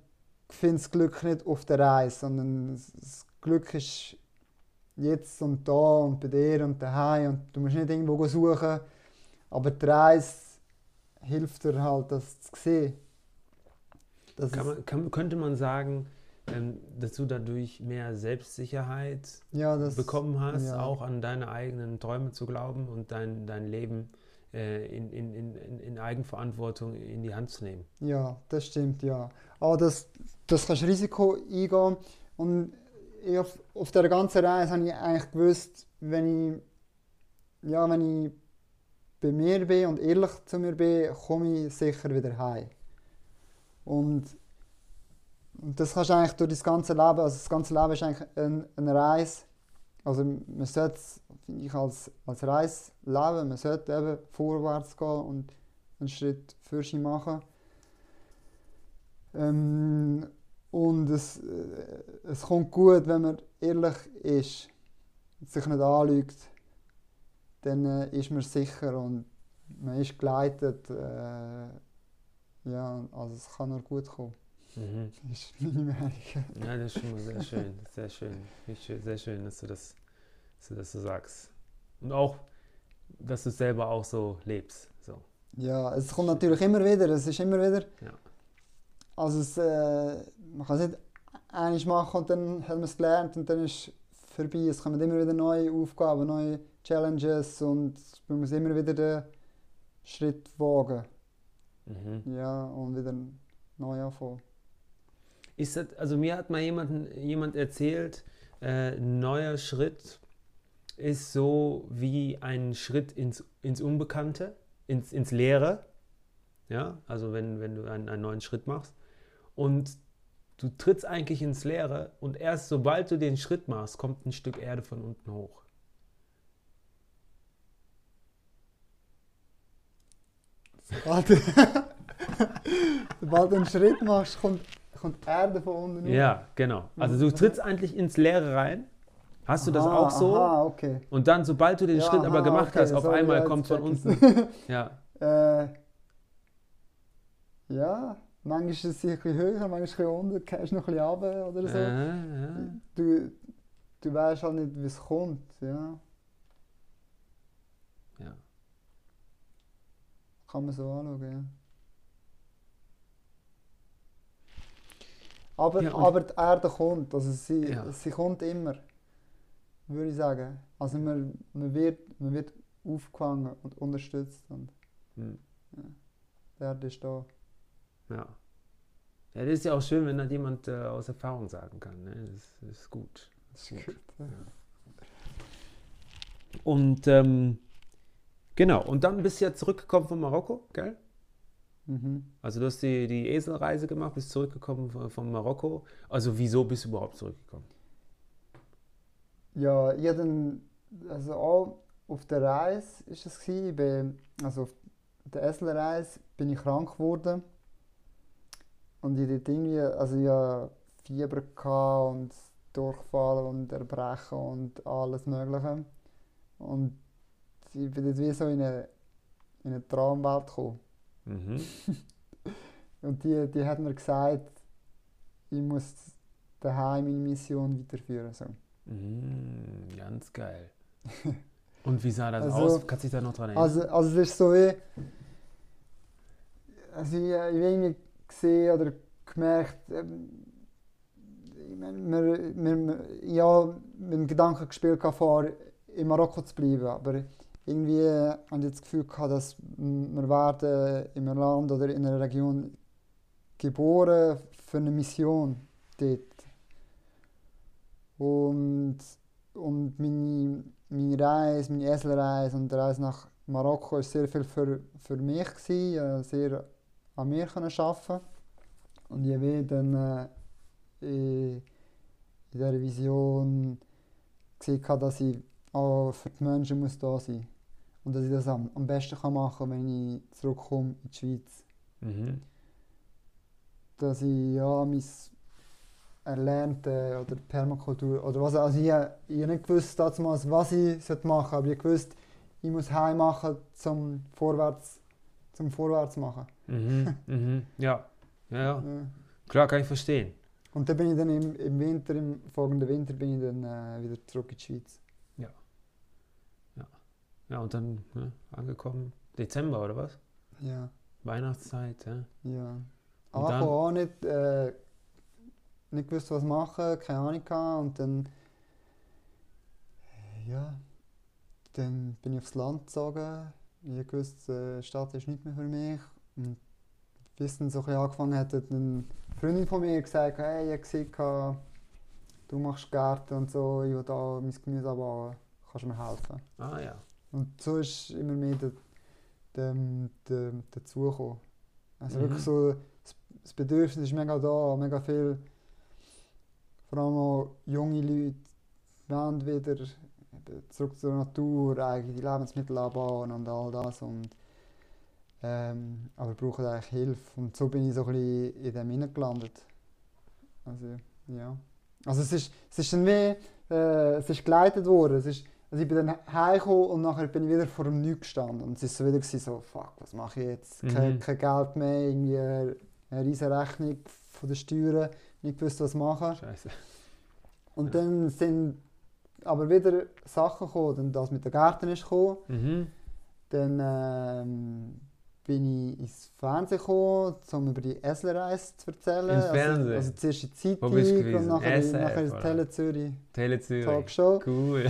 S1: findet das Glück nicht auf der Reise, sondern das- Glück ist jetzt und da und bei dir und daheim und du musst nicht irgendwo suchen, aber die Reise hilft dir halt, das zu sehen. Das
S3: Kann man, kann, könnte man sagen, ähm, dass du dadurch mehr Selbstsicherheit
S1: ja, das,
S3: bekommen hast,
S1: ja.
S3: auch an deine eigenen Träume zu glauben und dein, dein Leben in, in, in, in- in Eigenverantwortung in die Hand zu nehmen?
S1: Ja, das stimmt, ja. Aber das, das kannst Risiko eingehen. Und ich auf, auf der ganzen Reise habe ich eigentlich gewusst, wenn ich, ja, wenn ich bei mir bin und ehrlich zu mir bin, komme ich sicher wieder heim. Und, und das kannst du eigentlich durch das ganze Leben, also das ganze Leben ist eigentlich ein, eine Reise. Also man sollte finde ich, als, als Reise leben. Man sollte eben vorwärts gehen und einen Schritt für sich machen. Ähm, und es, äh, es kommt gut, wenn man ehrlich ist, und sich nicht anlügt, dann äh, ist man sicher und man ist geleitet. Äh, ja, also es kann nur gut kommen.
S3: Mhm.
S1: Das ist meine Meinung.
S3: Ja, das ist schon mal sehr schön. Sehr schön- Sehr schön, dass du das, dass du sagst. Und auch, dass du es selber auch so lebst. So.
S1: Ja, es kommt natürlich immer wieder. Es ist immer wieder.
S3: Ja.
S1: Also es, äh, man kann es nicht einmal machen und dann hat man es gelernt und dann ist es vorbei. Es kommen immer wieder neue Aufgaben, neue Challenges und man muss immer wieder den Schritt wagen.
S3: Mhm.
S1: Ja, und wieder neu anfangen.
S3: Ist das, also mir hat mal jemand, jemand erzählt, äh, ein neuer Schritt ist so wie ein Schritt ins, ins Unbekannte, ins, ins Leere. Ja, also wenn, wenn du einen, einen neuen Schritt machst. Und du trittst eigentlich ins Leere und erst sobald du den Schritt machst, kommt ein Stück Erde von unten hoch.
S1: Sobald du, sobald du einen Schritt machst, kommt, kommt Erde von unten hoch.
S3: Ja, genau. Also du trittst eigentlich ins Leere rein Hast du das
S1: Aha,
S3: auch so?
S1: Aha, okay.
S3: Und dann, sobald du den
S1: Ja,
S3: Schritt aber
S1: aha,
S3: gemacht
S1: okay,
S3: hast, auf
S1: sorry,
S3: einmal
S1: ja,
S3: kommt von unten. Ja.
S1: Äh, ja, manchmal ist es ein bisschen höher, manchmal ein bisschen unten, gehst noch ein bisschen runter oder so.
S3: Äh, ja.
S1: Du, du weißt halt nicht, wie es kommt, ja.
S3: Ja.
S1: Kann man so anschauen, ja. Aber,
S3: Ja,
S1: aber die Erde kommt, also sie, sie kommt immer, würde ich sagen. Also man, man, wird, man wird aufgefangen und unterstützt und
S3: Hm.
S1: die Erde ist da.
S3: Ja. Ja, das ist ja auch schön, wenn das jemand äh, aus Erfahrung sagen kann. Ne? Das, das ist gut.
S1: Das ist gut. ja.
S3: Und ähm, genau, und dann bist du ja zurückgekommen von Marokko, gell?
S1: Mhm.
S3: Also du hast die, die Eselreise gemacht, bist zurückgekommen von, von Marokko. Also wieso bist du überhaupt zurückgekommen?
S1: Ja, ich hab dann, also auch auf der Reise ist es gewesen, ich bin, also auf der Esselreise bin ich krank geworden und ich dort irgendwie, also hatte Fieber und Durchfall und Erbrechen und alles mögliche und ich bin dort wie so in eine, in eine Traumwelt gekommen
S3: Mhm.
S1: und die, die hat mir gesagt, ich muss daheim meine Mission weiterführen. So.
S3: Mhm, ganz geil. Und wie sah das
S1: Also-
S3: aus? Kannst du dich da noch dran erinnern?
S1: Also, also es ist so wie. Also ich, ich habe irgendwie gesehen oder gemerkt, ähm, ich meine, wir, wir, habe mit dem Gedanken gespielt, vorher in Marokko zu bleiben. Aber irgendwie habe ich das Gefühl gehabt, dass wir werden in einem Land oder in einer Region geboren für eine Mission dort. Und, und meine, meine Reise, meine Eselreise und die Reise nach Marokko war sehr viel für, für mich. Gewesen. Sehr an mir können arbeiten. Und ich habe dann äh, in, in dieser Vision gesehen, dass ich auch für die Menschen muss da sein muss. Und dass ich das am, am besten kann machen kann, wenn ich zurückkomme in die Schweiz.
S3: mhm.
S1: Dass ich ja mein Erlernte oder Permakultur oder was also ich, ich nicht gewusst damals, was ich sollte machen aber ich gewusst, ich muss heim machen zum vorwärts zum vorwärts machen.
S3: Mhm. Mhm. Ja. ja, ja.
S1: Ja.
S3: Klar, kann ich verstehen.
S1: Und dann bin ich dann im, im Winter, im folgenden Winter bin ich dann äh, wieder zurück in die Schweiz.
S3: Ja, und dann ne, angekommen. Dezember oder was?
S1: Ja,
S3: Weihnachtszeit, ja.
S1: ja.
S3: Dann?
S1: auch nicht, äh, nicht gewusst, was machen, keine Ahnung gehabt. Und dann, äh, ja, dann bin ich aufs Land gezogen. Ich gewusst, äh, die Stadt ist nicht mehr für mich. Und es dann so ein angefangen hat, hat eine Freundin von mir gesagt, hey, ich habe gesehen, du machst Gärten und so, ich will da mein Gemüse anbauen, kannst du mir helfen?
S3: Ah ja.
S1: Und so ist immer mehr der, der, der, dazugekommen. Also
S3: Mhm.
S1: wirklich so, das Bedürfnis ist mega da, mega viel. Vor allem auch junge Leute wollen wieder zurück zur Natur, eigene Lebensmittel anbauen und all das. Und, ähm, aber brauchen eigentlich Hilfe. Und so bin ich so ein bisschen in dem hineingelandet. Also, ja. Also es ist, es ist dann wie, äh, es ist geleitet worden. Es ist, also ich bin dann heimgekommen und nachher bin ich wieder vor dem Nichts gestanden. Und es ist so wieder so, fuck, was mache ich jetzt? Kein,
S3: Mhm.
S1: kein Geld mehr, irgendwie eine, eine riesige Rechnung von den Steuern, nicht gewusst, was machen.
S3: Scheiße.
S1: Und
S3: Ja.
S1: dann sind aber wieder Sachen gekommen. Dann das mit den Gärten ist gekommen.
S3: Mhm.
S1: Dann ähm, bin ich ins Fernsehen gekommen, um über die Eslerreise zu erzählen.
S3: Ins
S1: Also-
S3: Fernsehen?
S1: Also, zuerst in die Zeitung und nachher,
S3: SRF,
S1: nachher in? Tele Zürich
S3: Tele Zürich.
S1: Talkshow.
S3: Cool.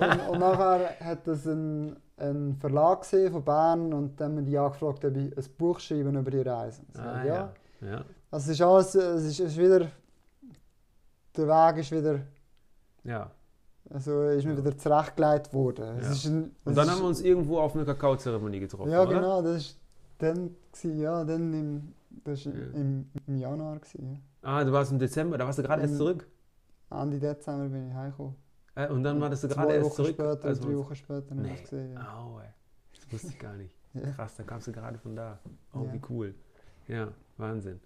S1: und, und nachher hat das ein, ein Verlag gesehen von Bern und dann haben die angefragt, ob ich ein Buch schreiben über die Reise. So,
S3: Ah,
S1: ja.
S3: ja. ja.
S1: Also es ist alles, es ist, es ist wieder, der Weg ist wieder,
S3: Ja.
S1: also ist mir wieder zurechtgelegt worden.
S3: Ja.
S1: ein,
S3: Und dann haben wir uns irgendwo auf eine Kakaozeremonie getroffen,
S1: Ja,
S3: oder?
S1: genau, das ist dann, gewesen, ja, dann im, das war
S3: Ja.
S1: im, im Januar. Gewesen,
S3: Ah, du warst im Dezember, da warst du gerade erst zurück.
S1: ja. Ende Dezember bin ich heimgekommen.
S3: Äh, und dann warst du gerade erst
S1: Wochen
S3: zurück.
S1: später,
S3: als wir
S1: drei Wochen später haben wir
S3: Nee.
S1: es gesehen. Ja.
S3: Au, ey. Das wusste ich gar nicht.
S1: Ja.
S3: Krass, da kamst du gerade von da. Oh,
S1: Ja.
S3: wie cool. Ja, Wahnsinn.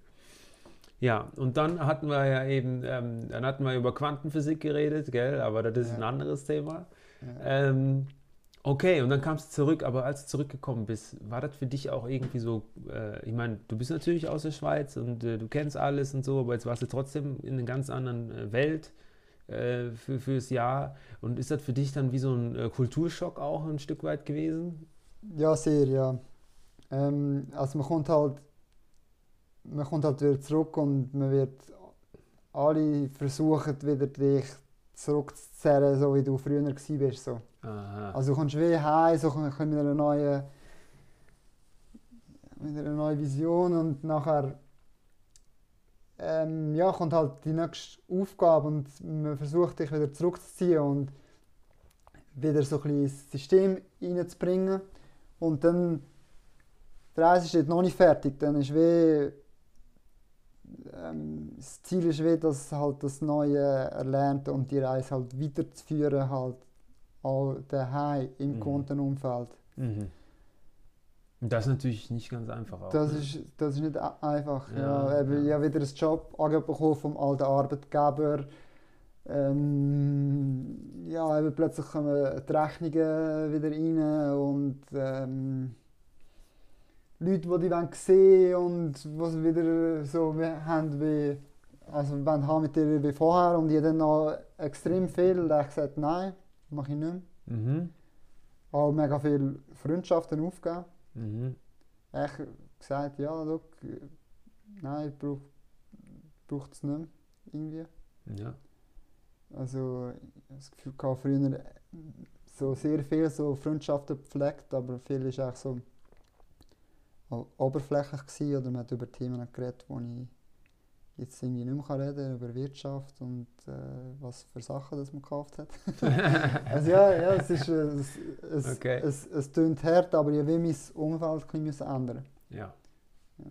S3: Ja, und dann hatten wir ja eben, ähm, dann hatten wir über Quantenphysik geredet, gell? Aber das ist
S1: Ja.
S3: ein anderes Thema.
S1: Ja.
S3: Ähm, okay, und dann kamst du zurück, aber als du zurückgekommen bist, war das für dich auch irgendwie so, äh, ich meine, du bist natürlich aus der Schweiz und äh, du kennst alles und so, aber jetzt warst du trotzdem in einer ganz anderen äh, Welt äh, für, fürs Jahr. Und ist das für dich dann wie so ein äh, Kulturschock auch ein Stück weit gewesen?
S1: Ja, sehr, ja. Ähm, also man kommt halt, man kommt halt wieder zurück und man wird alle versuchen wieder dich zurückzuzerren, so wie du früher bist. So.
S3: Aha.
S1: Also du kommst wie heim, so mit einer neuen, mit einer neuen Vision und nachher ähm, ja, kommt halt die nächste Aufgabe und man versucht dich wieder zurückzuziehen und wieder so ein bisschen ins System reinzubringen. Und dann, die Reise ist noch nicht fertig, dann ist wie, ähm, das Ziel ist wie, dass halt das Neue erlernt und die Reise halt weiterzuführen, halt auch daheim im
S3: Mhm.
S1: Quantenumfeld.
S3: Mhm. Das ist natürlich nicht ganz einfach auch.
S1: Das
S3: ne?
S1: ist, das ist nicht einfach.
S3: Ja,
S1: Ja, eben,
S3: ja.
S1: Ich habe wieder ein Job bekommen vom alten Arbeitgeber. Ähm, ja, eben plötzlich kommen die Rechnungen wieder rein und ähm, Leute, die die wollen sehen und was wieder so haben wie, also wollen haben mit dir wie vorher und ich habe dann noch extrem viel und ich gesagt, nein, mache ich nicht mehr.
S3: Mhm.
S1: Auch mega viele Freundschaften aufgegeben.
S3: Mhm.
S1: echt gesagt, ja, look, nein, ich brauch, braucht es nicht mehr, irgendwie.
S3: Ja.
S1: Also, ich habe das Gefühl, gehabt, früher äh, so sehr viel so Freundschaften gepflegt, aber viel ist eigentlich so oberflächlich gewesen, oder man hat über Themen geredet, wo ich jetzt irgendwie nicht mehr kann reden über Wirtschaft und äh, was für Sachen das man gekauft hat. also ja, ja, es ist, äh, es, es,
S3: Okay.
S1: es, es tönt hart, aber ich will mein Umfeld ein bisschen ändern.
S3: Ja.
S1: Ja.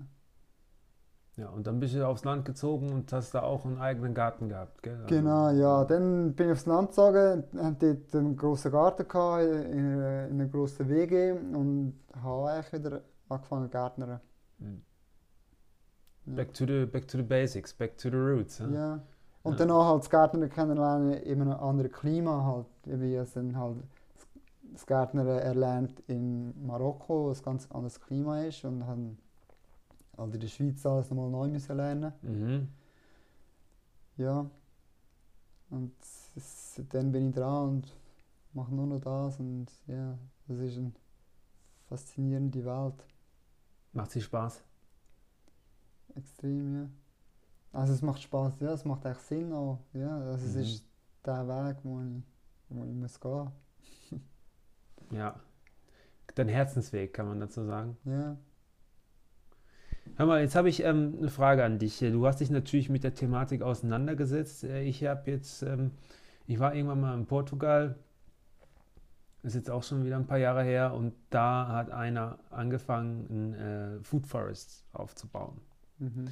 S3: Ja, und dann bist du aufs Land gezogen und hast da auch einen eigenen Garten gehabt, gell? Also-
S1: Genau, ja. Dann bin ich aufs Land gezogen, hatte dort einen grossen Garten gehabt, in, einer- in einer grossen WG und habe eigentlich wieder angefangen gärtnern.
S3: Mhm.
S1: Ja.
S3: Back to the back to the basics, back to the roots. hä?
S1: Ja. Und
S3: Ja.
S1: danach halt das Gärtnern kennenlernen in einem anderen Klima halt. Wie ich dann halt das Gärtnern erlernt in Marokko, wo es ein ganz anderes Klima ist und dann halt in der Schweiz alles nochmal neu müssen lernen.
S3: Mhm.
S1: Ja. Und seitdem bin ich dran und mache nur noch das und ja, das ist eine faszinierende Welt.
S3: Macht dir Spaß?
S1: Extrem, ja. Also es macht Spaß, ja, es macht echt Sinn auch. Ja, also es
S3: Mhm.
S1: ist der Weg, wo ich, wo ich muss gehen.
S3: Ja. Dein Herzensweg, kann man dazu sagen.
S1: Ja.
S3: Hör mal, jetzt habe ich ähm, eine Frage an dich. Du hast dich natürlich mit der Thematik auseinandergesetzt. Äh, Ich habe jetzt, ähm, ich war irgendwann mal in Portugal, ist jetzt auch schon wieder ein paar Jahre her, und da hat einer angefangen, ein äh, Food Forest aufzubauen.
S1: Mhm.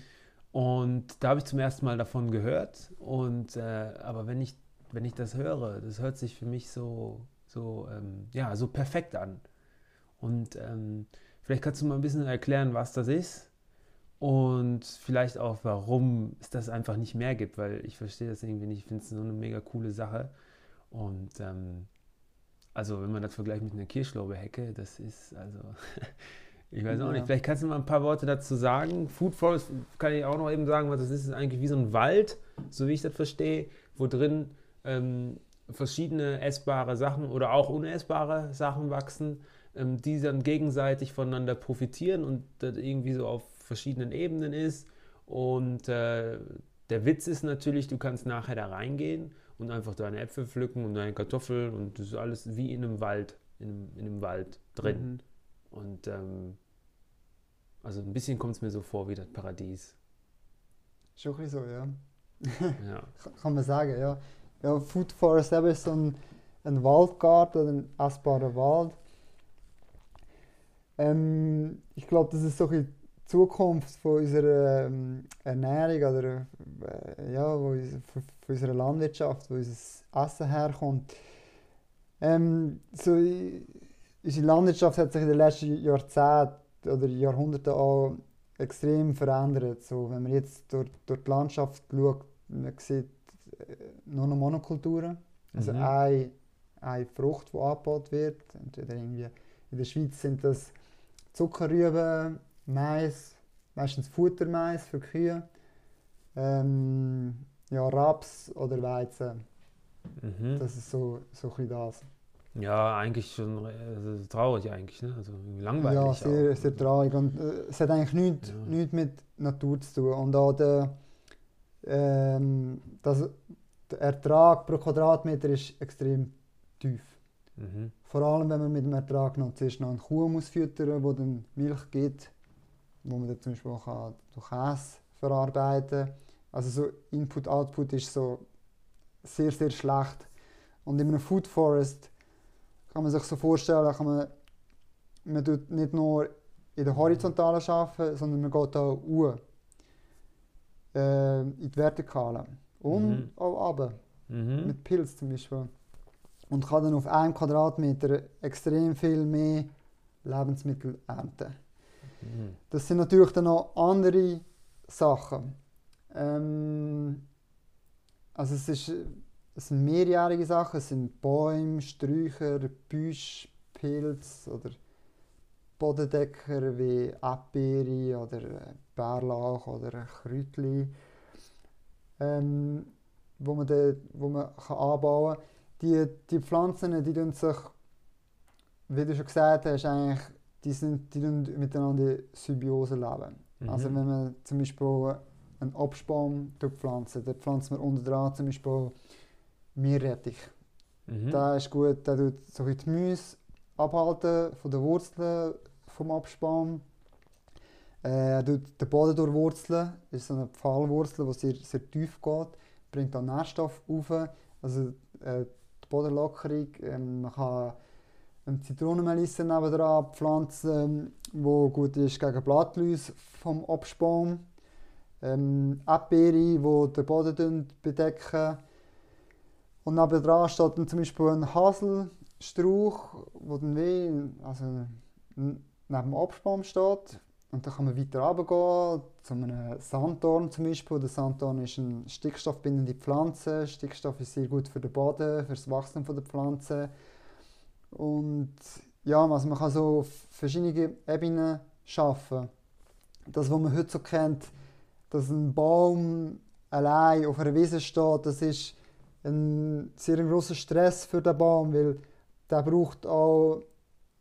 S3: Und da habe ich zum ersten Mal davon gehört. Und äh, aber wenn ich, wenn ich das höre, das hört sich für mich so, so, ähm, ja, so perfekt an. Und ähm, vielleicht kannst du mal ein bisschen erklären, was das ist. Und vielleicht auch, warum es das einfach nicht mehr gibt, weil ich verstehe das irgendwie nicht. Ich finde es so eine mega coole Sache. Und ähm, also, wenn man das vergleicht mit einer Kirschlorbeerhecke, das ist also, ich weiß auch
S1: Ja.
S3: nicht. Vielleicht kannst du mal ein paar Worte dazu sagen. Food Forest kann ich auch noch eben sagen, was das ist. ist eigentlich wie so ein Wald, so wie ich das verstehe, wo drin ähm, verschiedene essbare Sachen oder auch unessbare Sachen wachsen, ähm, die dann gegenseitig voneinander profitieren und das irgendwie so auf verschiedenen Ebenen ist. Und äh, der Witz ist natürlich, du kannst nachher da reingehen und einfach deine Äpfel pflücken und deine Kartoffeln und das ist alles wie in einem Wald, in einem, in einem Wald drin.
S1: Mhm.
S3: Und ähm, also ein bisschen kommt es mir so vor wie das Paradies.
S1: Schon so, ja.
S3: Ja.
S1: Ka- Kann man sagen, ja. Ja, Food Forest eben ist so ein, ein Waldgarten ein essbarer Wald. Ähm, ich glaube, das ist so ein Zukunft von unserer ähm, Ernährung oder äh, ja, von, von unserer Landwirtschaft, wo unser Essen herkommt. Ähm, so, unsere Landwirtschaft hat sich in den letzten Jahrzehnten oder Jahrhunderten auch extrem verändert. So, wenn man jetzt durch, durch die Landschaft schaut, man sieht äh, nur noch Monokulturen. Also
S3: Mhm.
S1: eine, eine Frucht, die angebaut wird. Entweder irgendwie in der Schweiz sind das Zuckerrüben, Mais, meistens Futtermais für Kühe. Ähm, ja, Raps oder Weizen.
S3: Mhm.
S1: Das ist so, so ein das.
S3: Ja, eigentlich schon äh, traurig eigentlich, ne? Also langweilig.
S1: Ja,
S3: auch.
S1: sehr, sehr traurig. Und äh, es hat eigentlich nichts,
S3: Ja.
S1: nichts mit Natur zu tun. Und auch der, ähm, das, der Ertrag pro Quadratmeter ist extrem tief.
S3: Mhm.
S1: Vor allem, wenn man mit dem Ertrag noch zuerst noch eine Kuh muss füttern die dann Milch gibt, wo man dann zum Beispiel auch kann durch Käse verarbeiten kann. Also so Input-Output ist so sehr, sehr schlecht. Und in einem Food Forest kann man sich so vorstellen, kann man, man tut nicht nur in der Horizontalen arbeiten, sondern man geht auch hoch, äh, in die Vertikale. Und
S3: Mhm.
S1: auch runter
S3: Mhm.
S1: mit Pilz zum Beispiel. Und kann dann auf einem Quadratmeter extrem viel mehr Lebensmittel ernten. Das sind natürlich dann noch andere Sachen. Ähm, also es, ist, es sind mehrjährige Sachen, es sind Bäume, Sträucher, Büsche, Pilze oder Bodendecker wie Erdbeere oder Bärlauch oder Kräutli, ähm, wo man, de, wo man kann anbauen kann. Die, die Pflanzen, die tun sich, wie du schon gesagt hast, eigentlich, die, sind, die miteinander in Symbiose leben.
S3: Mhm.
S1: Also wenn man zum Beispiel einen Obstbaum pflanzt, dann pflanzt man unten dran zum Beispiel Meerrettich.
S3: Mhm.
S1: Der ist gut, der tut so die Gemüse abhalten von den Wurzeln vom Obstbaum. Äh, Er tut den Boden durchwurzeln, das ist so eine Pfahlwurzel, die sehr, sehr tief geht, bringt auch Nährstoff auf. Also äh, die Bodenlockerung, ähm, man kann Zitronenmelisse nebendran pflanzen, wo gut ist gegen Blattläuse vom Obstbaum. Ähm, Erdbeere, die den Boden bedecken. Und nebendran steht dann zum Beispiel ein Haselstrauch, wo dann wie, also neben dem Obstbaum steht. Und dann kann man weiter runtergehen, zu einem Sanddorn zum Beispiel. Der Sanddorn ist eine stickstoffbindende Pflanze. Stickstoff ist sehr gut für den Boden, für das Wachstum der Pflanze. Und ja, also man kann so auf verschiedene Ebenen schaffen. Das, was man heute so kennt, dass ein Baum allein auf einer Wiese steht, das ist ein sehr großer Stress für den Baum, weil der braucht auch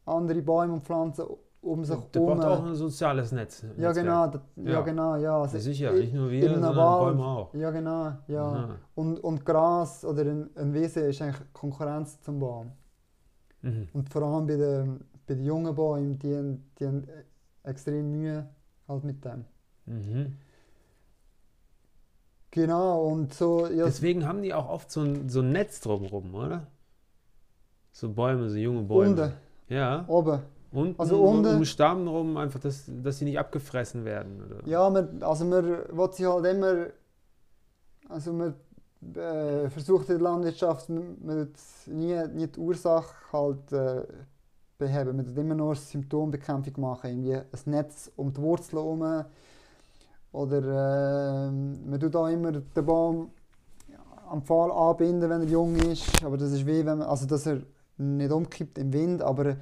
S1: andere Bäume und Pflanzen um sich
S3: Der
S1: herum.
S3: braucht auch ein soziales Netz.
S1: Ja,
S3: Netzwerk.
S1: genau, das, ja.
S3: Ja.
S1: genau, ja. Also
S3: Ja, sicher, nicht nur wir, sondern
S1: Wald,
S3: Bäume auch.
S1: Ja, genau, ja.
S3: Aha.
S1: Und, und Gras oder ein, ein Wiese ist eigentlich Konkurrenz zum Baum.
S3: Mhm.
S1: Und vor allem bei den, bei den jungen Bäumen, die, haben- die haben extrem Mühe halt mit dem.
S3: Mhm.
S1: Genau, und so, ja,
S3: Deswegen haben die auch oft so ein, so ein Netz drumherum, oder? So Bäume, so junge Bäume.
S1: unten,
S3: Ja,
S1: oben.
S3: unten,
S1: Also
S3: um,
S1: unten-
S3: um Stamm rum, einfach, dass, dass sie nicht abgefressen werden. Oder?
S1: Ja, man, also man will sich halt immer, also man äh, versucht in der Landwirtschaft, man, nie, nie die Ursache halt äh, beheben, man tut immer nur Symptombekämpfung machen, irgendwie ein Netz um die Wurzeln herum oder äh, man tut auch immer den Baum am Pfahl anbinden, wenn er jung ist, aber das ist wie wenn man, also dass er nicht umkippt im Wind, aber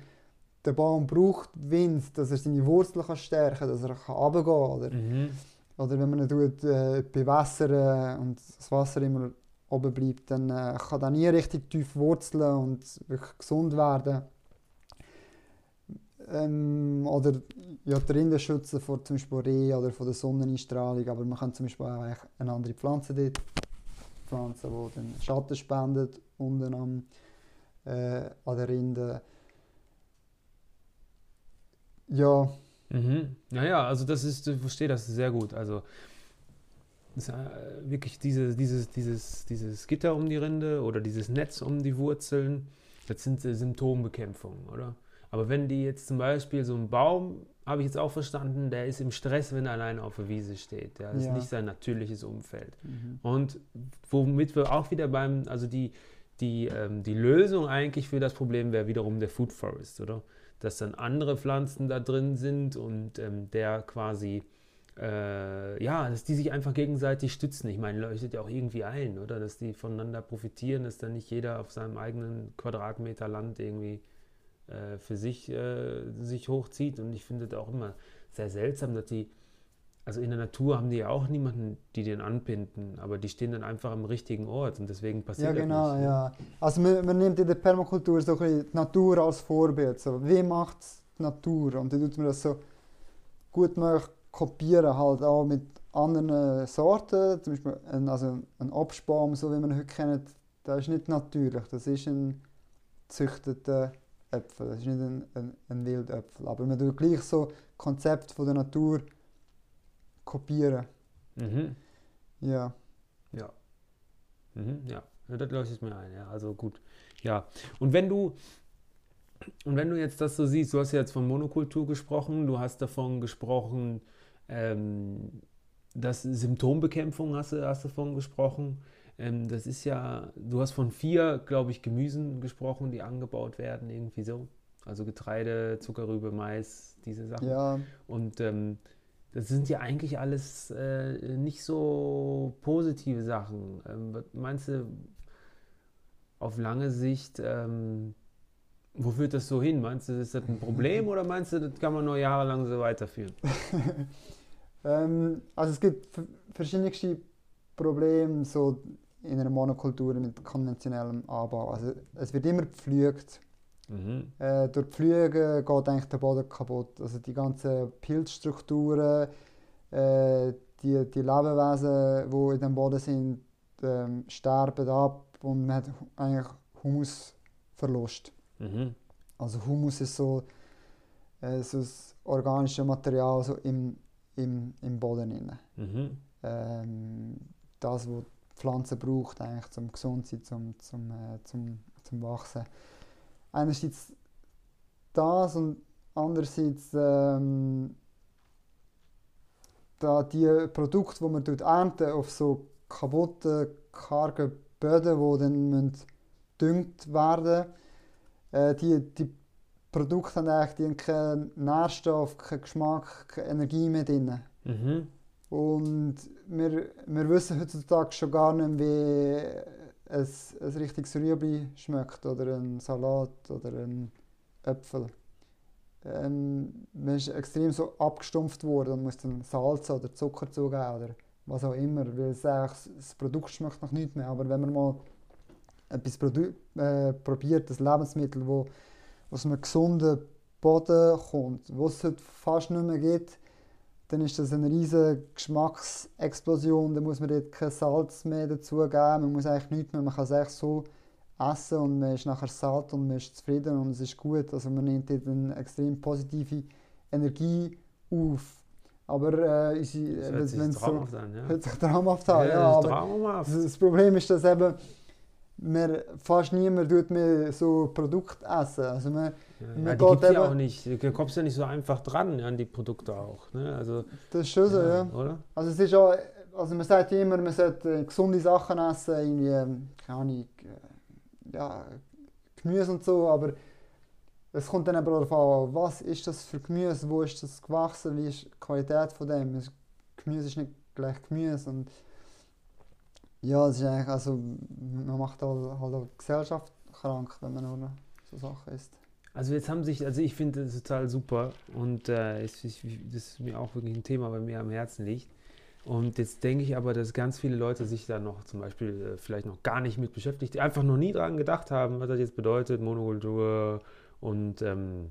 S1: der Baum braucht Wind, dass er seine Wurzeln kann stärken kann, dass er kann runtergehen kann. Oder,
S3: Mhm.
S1: Oder wenn man ihn tut, äh, bewässern und das Wasser immer oben bleibt, dann äh, kann er nie richtig tief wurzeln und wirklich gesund werden. Ähm, oder ja, die Rinde schützen vor zum Beispiel Reh oder von der Sonneneinstrahlung, aber man kann zum Beispiel auch eine andere Pflanze dort pflanzen, die dann Schatten spendet unten am, äh, an der Rinde. Ja,
S3: Mhm. Ja, ja, also das ist, ich verstehe das sehr gut. Also äh, wirklich diese, dieses, dieses, dieses Gitter um die Rinde oder dieses Netz um die Wurzeln, das sind äh, Symptombekämpfungen, oder? Aber wenn die jetzt zum Beispiel so ein Baum, habe ich jetzt auch verstanden, der ist im Stress, wenn er alleine auf der Wiese steht. Das
S1: Ja.
S3: ist nicht sein natürliches Umfeld.
S1: mhm.
S3: Und womit wir auch wieder beim, also die, die, ähm, die Lösung eigentlich für das Problem wäre wiederum der Food Forest, oder? Dass dann andere Pflanzen da drin sind und ähm, der quasi äh, ja, dass die sich einfach gegenseitig stützen. Ich meine, leuchtet ja auch irgendwie ein, oder? Dass die voneinander profitieren, dass dann nicht jeder auf seinem eigenen Quadratmeter Land irgendwie äh, für sich äh, sich hochzieht. Und ich finde das auch immer sehr seltsam, dass die, also in der Natur haben die ja auch niemanden, die den anbinden, aber die stehen dann einfach am richtigen Ort und deswegen passiert
S1: Ja,
S3: das
S1: genau,
S3: nicht. ne?
S1: ja. Also man, man nimmt in der Permakultur so ein bisschen die Natur als Vorbild. So, wie macht die Natur? Und dann tut man das so gut möglich kopieren, halt auch mit anderen Sorten. Zum Beispiel ein, also ein Obstbaum, so wie man ihn heute kennt, der ist nicht natürlich. Das ist ein gezüchteter Äpfel. Das ist nicht ein, ein, ein Wildäpfel. Aber man tut gleich so Konzept von der Natur kopieren.
S3: Mhm.
S1: Ja.
S3: Ja. Mhm, ja. ja, das leuchtet mir ein, ja. Also gut. Ja. Und wenn du und wenn du jetzt das so siehst, du hast ja jetzt von Monokultur gesprochen, du hast davon gesprochen, ähm, dass Symptombekämpfung hast du, hast davon gesprochen. Ähm, das ist ja, du hast von vier, glaube ich, Gemüsen gesprochen, die angebaut werden, irgendwie so. Also Getreide, Zuckerrübe, Mais, diese Sachen.
S1: Ja,
S3: Und ähm, das sind ja eigentlich alles äh, nicht so positive Sachen. Ähm, meinst du, auf lange Sicht, ähm, wo führt das so hin? Meinst du, ist das ein Problem oder meinst du, das kann man nur jahrelang so weiterführen?
S1: Ähm, also es gibt v- verschiedenste Probleme so in einer Monokultur mit konventionellem Anbau. Also es wird immer gepflügt.
S3: Mhm.
S1: Äh, durch die Pflüge geht eigentlich der Boden kaputt. Also die ganzen Pilzstrukturen, äh, die, die Lebewesen, die in dem Boden sind, ähm, sterben ab und man hat eigentlich Humusverlust.
S3: Mhm.
S1: Also Humus ist so, äh, so das organische Material so im, im, im Boden. Drin.
S3: Mhm.
S1: Ähm, das, was die Pflanze braucht, eigentlich zum gesund zu sein, zum, zum, äh, zum, zum Wachsen. Einerseits das und andererseits ähm, da die Produkte, die man dort ernten, auf so kaputten, kargen Böden, die dann müssen gedüngt werden äh, die, die Produkte haben eigentlich die haben keinen Nährstoff, keinen Geschmack, keine Energie mehr drin.
S3: Mhm.
S1: Und wir, wir wissen heutzutage schon gar nicht, wie ein, ein richtiges Rüebli schmeckt oder ein Salat oder ein Äpfel. Ähm, man ist extrem so abgestumpft worden und muss dann Salz oder Zucker zugeben oder was auch immer, weil es das Produkt schmeckt noch nicht mehr. Aber wenn man mal etwas produ- äh, probiert, das Lebensmittel, wo aus einem gesunden Boden kommt, wo es heute fast nicht mehr gibt, dann ist das eine riesige Geschmacksexplosion. Da muss man dort kein Salz mehr dazugeben. Man muss eigentlich nichts mehr. Man kann es echt so essen und man ist nachher satt und man ist zufrieden und es ist gut. Also man nimmt dort eine extrem positive Energie auf. Aber äh, unsere,
S3: Das
S1: äh, wenn es so
S3: an, ja.
S1: hört sich traumhaft an, ja,
S3: ist
S1: aber
S3: traumhaft.
S1: das, das Problem ist, dass eben wir, fast niemand tut mehr so Produkte essen. Also man,
S3: Ja,
S1: man
S3: ja, die gibt ja auch nicht. Du kommst ja nicht so einfach dran an die Produkte auch. Ne? Also,
S1: das ist schon so, ja.
S3: Oder?
S1: Also es ist auch, also man sagt immer, man sollte äh, gesunde Sachen essen, irgendwie, ähm, keine Ahnung, äh, ja, Gemüse und so, aber es kommt dann aber darauf an, was ist das für Gemüse, wo ist das gewachsen, wie ist die Qualität von dem. Gemüse ist nicht gleich Gemüse und ja, es ist eigentlich, also man macht halt, halt auch Gesellschaft krank, wenn man nur so Sachen isst.
S3: Also jetzt haben sich, also ich finde das total super und äh, es ist, das ist mir auch wirklich ein Thema, bei mir am Herzen liegt. Und jetzt denke ich aber, dass ganz viele Leute sich da noch zum Beispiel äh, vielleicht noch gar nicht mit beschäftigt, die einfach noch nie dran gedacht haben, was das jetzt bedeutet, Monokultur und ähm,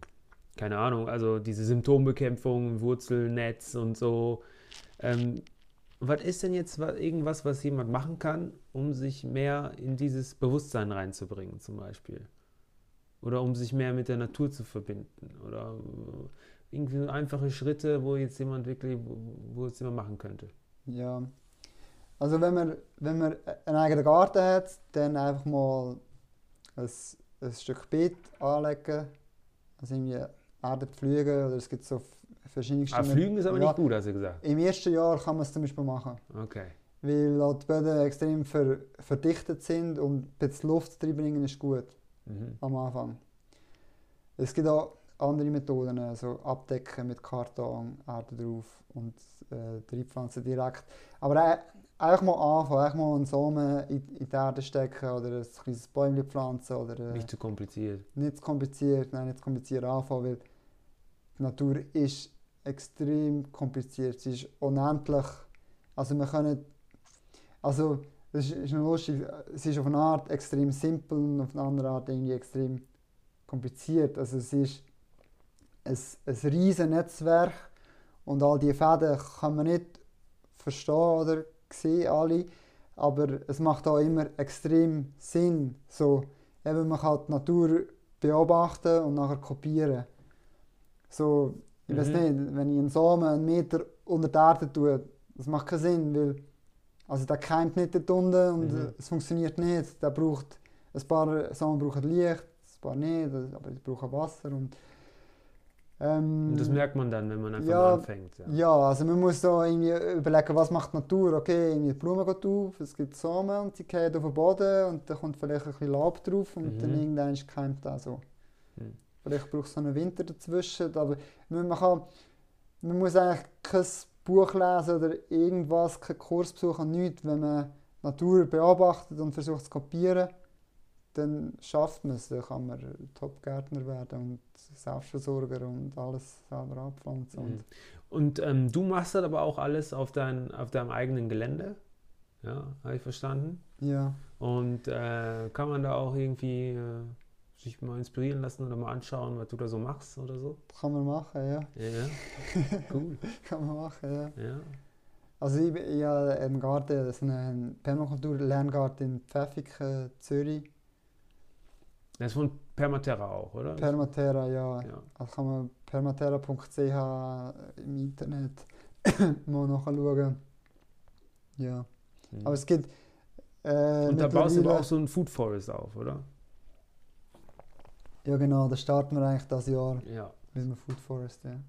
S3: keine Ahnung, also diese Symptombekämpfung, Wurzelnetz und so. Ähm, was ist denn jetzt wa- irgendwas, was jemand machen kann, um sich mehr in dieses Bewusstsein reinzubringen, zum Beispiel? Oder um sich mehr mit der Natur zu verbinden? Oder äh, irgendwie einfache Schritte, wo jetzt jemand wirklich, wo es jemand machen könnte?
S1: Ja. Also wenn man, wenn man einen eigenen Garten hat, dann einfach mal ein, ein Stück Beet anlegen, also irgendwie Erde pflügen oder es gibt so verschiedene
S3: Ah, Flügen ist aber
S1: ja,
S3: nicht gut, hast du gesagt.
S1: Im ersten Jahr kann man es zum Beispiel machen,
S3: Okay.
S1: weil halt die Böden extrem ver, verdichtet sind und ein bisschen Luft reinbringen ist gut
S3: Mhm.
S1: am Anfang. Es gibt auch andere Methoden, also abdecken mit Karton, Erde drauf und äh, Treibpflanzen direkt. Aber äh, einfach mal anfangen, einfach mal einen Samen in, in die Erde stecken oder ein kleines Bäumchen pflanzen oder äh,
S3: Nicht zu kompliziert.
S1: nicht zu kompliziert, nein, nicht zu kompliziert anfangen, weil die Natur ist extrem kompliziert. Sie ist unendlich. Also wir können, also das ist, ist lustig, es ist auf eine Art extrem simpel und auf eine andere Art irgendwie extrem kompliziert. Also es ist ein, ein riesen Netzwerk und all diese Fäden kann man nicht verstehen oder sehen alle, aber es macht auch immer extrem Sinn. So, eben, man kann die Natur beobachten und nachher kopieren. So, ich weiß
S3: Mhm.
S1: nicht, wenn ich einen Samen einen Meter unter die Erde tue, das macht keinen Sinn, weil also der keimt nicht dort unten und
S3: Mhm.
S1: es funktioniert nicht. Der braucht, ein paar Samen brauchen Licht, ein paar nicht, aber die brauchen Wasser und ähm,
S3: das merkt man dann, wenn man einfach
S1: ja,
S3: anfängt. Ja.
S1: ja, also man muss da irgendwie überlegen, was macht die Natur. Okay, irgendwie die Blume geht auf, es gibt Samen und sie fallen auf den Boden und dann kommt vielleicht ein bisschen Laub drauf und
S3: Mhm.
S1: dann irgendwann keimt das so.
S3: Mhm.
S1: Vielleicht braucht es einen Winter dazwischen, aber man, kann, man muss eigentlich kein Buch lesen oder irgendwas, keinen Kurs besuchen, nichts. Wenn man Natur beobachtet und versucht zu kopieren, dann schafft man es. Dann kann man Top-Gärtner werden und Selbstversorger und alles selber abpflanzen.
S3: Mhm. Und ähm, du machst das aber auch alles auf, dein, auf deinem eigenen Gelände. Ja, habe ich verstanden.
S1: Ja.
S3: Und äh, kann man da auch irgendwie äh, sich mal inspirieren lassen oder mal anschauen, was du da so machst oder so?
S1: Kann man machen, ja.
S3: Ja, ja. cool.
S1: Kann man machen, ja.
S3: Ja.
S1: Also ich, bin- ich habe einen Garten, das ist ein Permakultur-Lerngarten in Pfäffiken, Zürich.
S3: Das ist von Permaterra auch, oder?
S1: Permaterra, ja.
S3: ja.
S1: Also kann man permaterra.ch im Internet mal nachschauen. Ja.
S3: Mhm.
S1: Aber es gibt äh,
S3: Und da baust du aber auch so ein Food Forest auf, oder?
S1: Ja genau, da starten wir eigentlich das Jahr
S3: Ja.
S1: mit dem Food Forest, ja.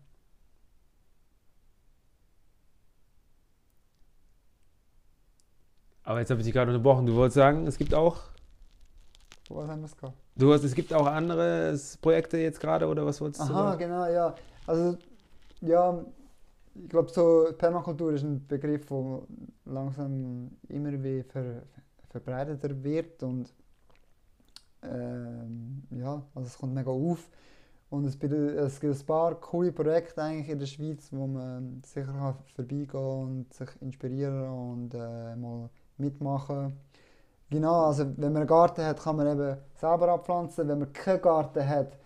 S3: Aber jetzt habe ich dich gerade unterbrochen. Du wolltest sagen, es gibt auch,
S1: Wo haben wir es gehabt?
S3: du hast, es gibt auch andere Projekte jetzt gerade oder was wolltest du?
S1: Aha, genau, ja. Also, ja, ich glaube, so Permakultur ist ein Begriff, der langsam immer wie ver, verbreiteter wird und ähm, ja, also es kommt mega auf. Und es, es gibt ein paar coole Projekte eigentlich in der Schweiz, wo man sicher kann vorbeigehen und sich inspirieren und äh, mal mitmachen. Genau, also wenn man einen Garten hat, kann man eben selber abpflanzen. Wenn man keinen Garten hat,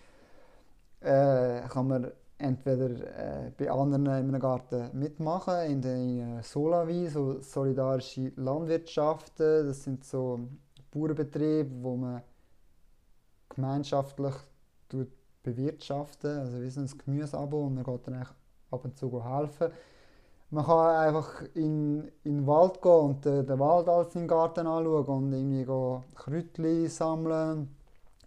S1: äh, kann man entweder äh, bei anderen in einem Garten mitmachen, in den Solavi, so solidarische Landwirtschaften. Das sind so Bauernbetriebe, wo man gemeinschaftlich bewirtschaften, also wie so ein Gemüseabo und man geht dann ab und zu helfen. Man kann einfach in, in den Wald gehen und den, den Wald als seinen Garten anschauen und irgendwie Kräutchen sammeln,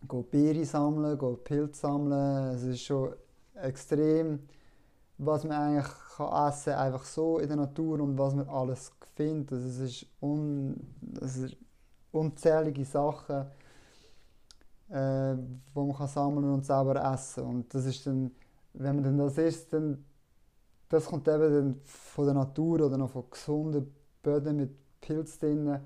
S1: go Beeren sammeln, Pilze sammeln. Es ist schon extrem, was man eigentlich kann essen einfach so in der Natur und was man alles findet. Also es ist, un, es ist unzählige Sachen, äh, wo man kann sammeln und selber essen. Und das ist dann, wenn man dann das isst, dann das kommt eben dann von der Natur oder noch von gesunden Böden mit Pilz drin.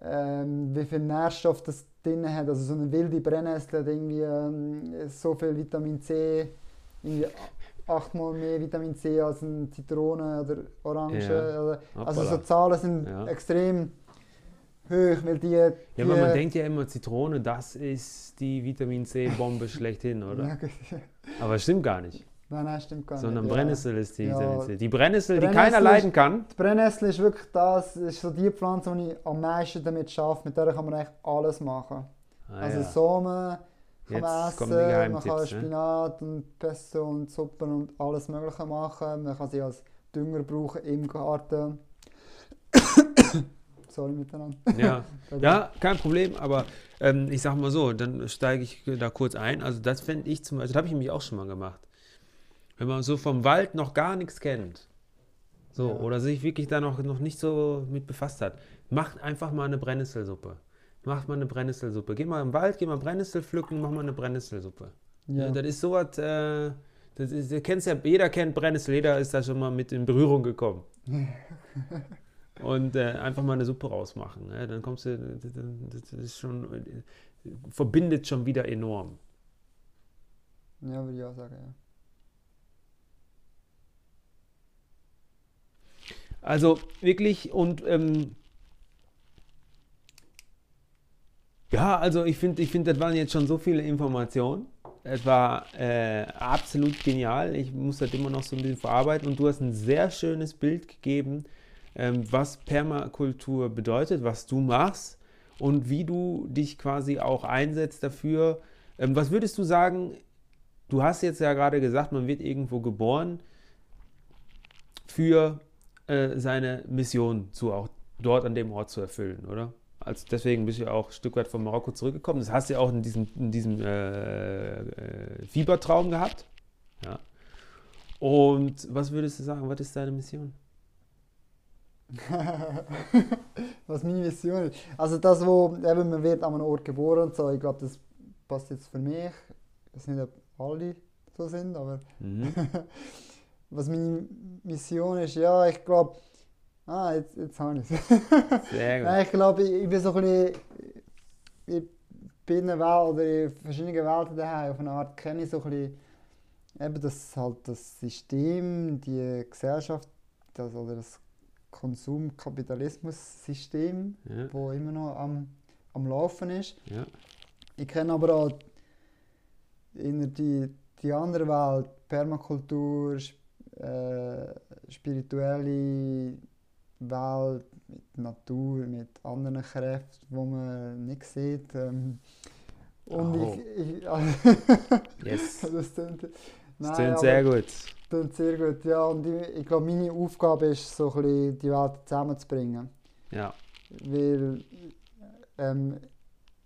S1: Ähm, wie viel Nährstoff das drin hat. Also so eine wilde Brennnessel hat irgendwie ähm, so viel Vitamin C, irgendwie achtmal mehr Vitamin C als eine Zitrone oder Orange.
S3: Ja.
S1: Also
S3: Hoppala.
S1: so Zahlen sind
S3: Ja.
S1: extrem hoch, weil die...
S3: Ja,
S1: die
S3: aber man denkt ja immer, Zitrone, das ist die Vitamin C-Bombe schlechthin, oder? Aber es stimmt gar nicht.
S1: Nein, nein, stimmt gar
S3: Sondern
S1: nicht. ja.
S3: Brennnessel ist die
S1: Ja.
S3: Vitamin C. Die Brennnessel, die keiner leiden kann.
S1: Die Brennnessel ist wirklich das, ist so die Pflanze, die ich am meisten damit schaffe. Mit der kann man eigentlich alles machen.
S3: Ah,
S1: also
S3: ja.
S1: Samen kann man essen, man kann
S3: ne?
S1: Spinat und Pesto und Suppen und alles mögliche machen. Man kann sie als Dünger brauchen im Garten. Sorry miteinander.
S3: Ja. ja, kein Problem, aber ähm, ich sag mal so, dann steige ich da kurz ein. Also das fände ich zum Beispiel, das habe ich nämlich auch schon mal gemacht. Wenn man so vom Wald noch gar nichts kennt, so,
S1: Ja.
S3: oder sich wirklich da noch, noch nicht so mit befasst hat, macht einfach mal eine Brennnesselsuppe. Macht mal eine Brennnesselsuppe. Geh mal im Wald, geh mal Brennnessel pflücken, mach mal eine Brennnesselsuppe. Ja.
S1: Ja.
S3: das ist sowas, äh, das ist, du kennst ja, jeder kennt Brennnessleder, ist da schon mal mit in Berührung gekommen. Und äh, einfach mal eine Suppe rausmachen. Ne? Dann kommst du, das, ist schon, verbindet schon wieder enorm.
S1: Ja, würde ich auch sagen, ja.
S3: Also wirklich und ähm, ja, also ich finde, ich finde, das waren jetzt schon so viele Informationen. Es war äh, absolut genial. Ich muss das immer noch so ein bisschen verarbeiten und du hast ein sehr schönes Bild gegeben, was Permakultur bedeutet, was du machst und wie du dich quasi auch einsetzt dafür. Ähm, was würdest du sagen? Du hast jetzt ja gerade gesagt, man wird irgendwo geboren für äh, seine Mission zu auch dort an dem Ort zu erfüllen, oder? Also deswegen bist du ja auch ein Stück weit von Marokko zurückgekommen. Das hast du ja auch in diesem, in diesem äh, äh, Fiebertraum gehabt. Ja. Und was würdest du sagen, was ist deine Mission?
S1: Was meine Mission ist. Also das, wo eben, man wird an einem Ort geboren und so, ich glaube, das passt jetzt für mich. Ich weiß nicht, ob alle so sind, aber
S3: Mhm.
S1: was meine Mission ist, ja, ich glaube, ah, jetzt, jetzt habe ich es.
S3: Sehr gut.
S1: Nein, ich glaube, ich, ich bin so ein bisschen, ich bin in einer Welt oder in verschiedenen Welten daheim. Auf eine Art kenne ich so ein bisschen eben das, halt das System, die Gesellschaft, das, oder das Konsumkapitalismus-System,
S3: Ja,
S1: wo immer noch am, am Laufen ist.
S3: ja,
S1: Ich kenne aber auch in die, die andere Welt, Permakultur, äh, spirituelle Welt mit Natur, mit anderen Kräften, die man nicht sieht. Ähm, und
S3: Oh.
S1: ich, ich
S3: yes.
S1: das
S3: Das
S1: nein,
S3: klingt
S1: aber-
S3: sehr gut.
S1: Klingt sehr gut. Ja, und ich, ich glaube, meine Aufgabe ist, so ein bisschen die Welt zusammenzubringen.
S3: Ja,
S1: Weil ähm,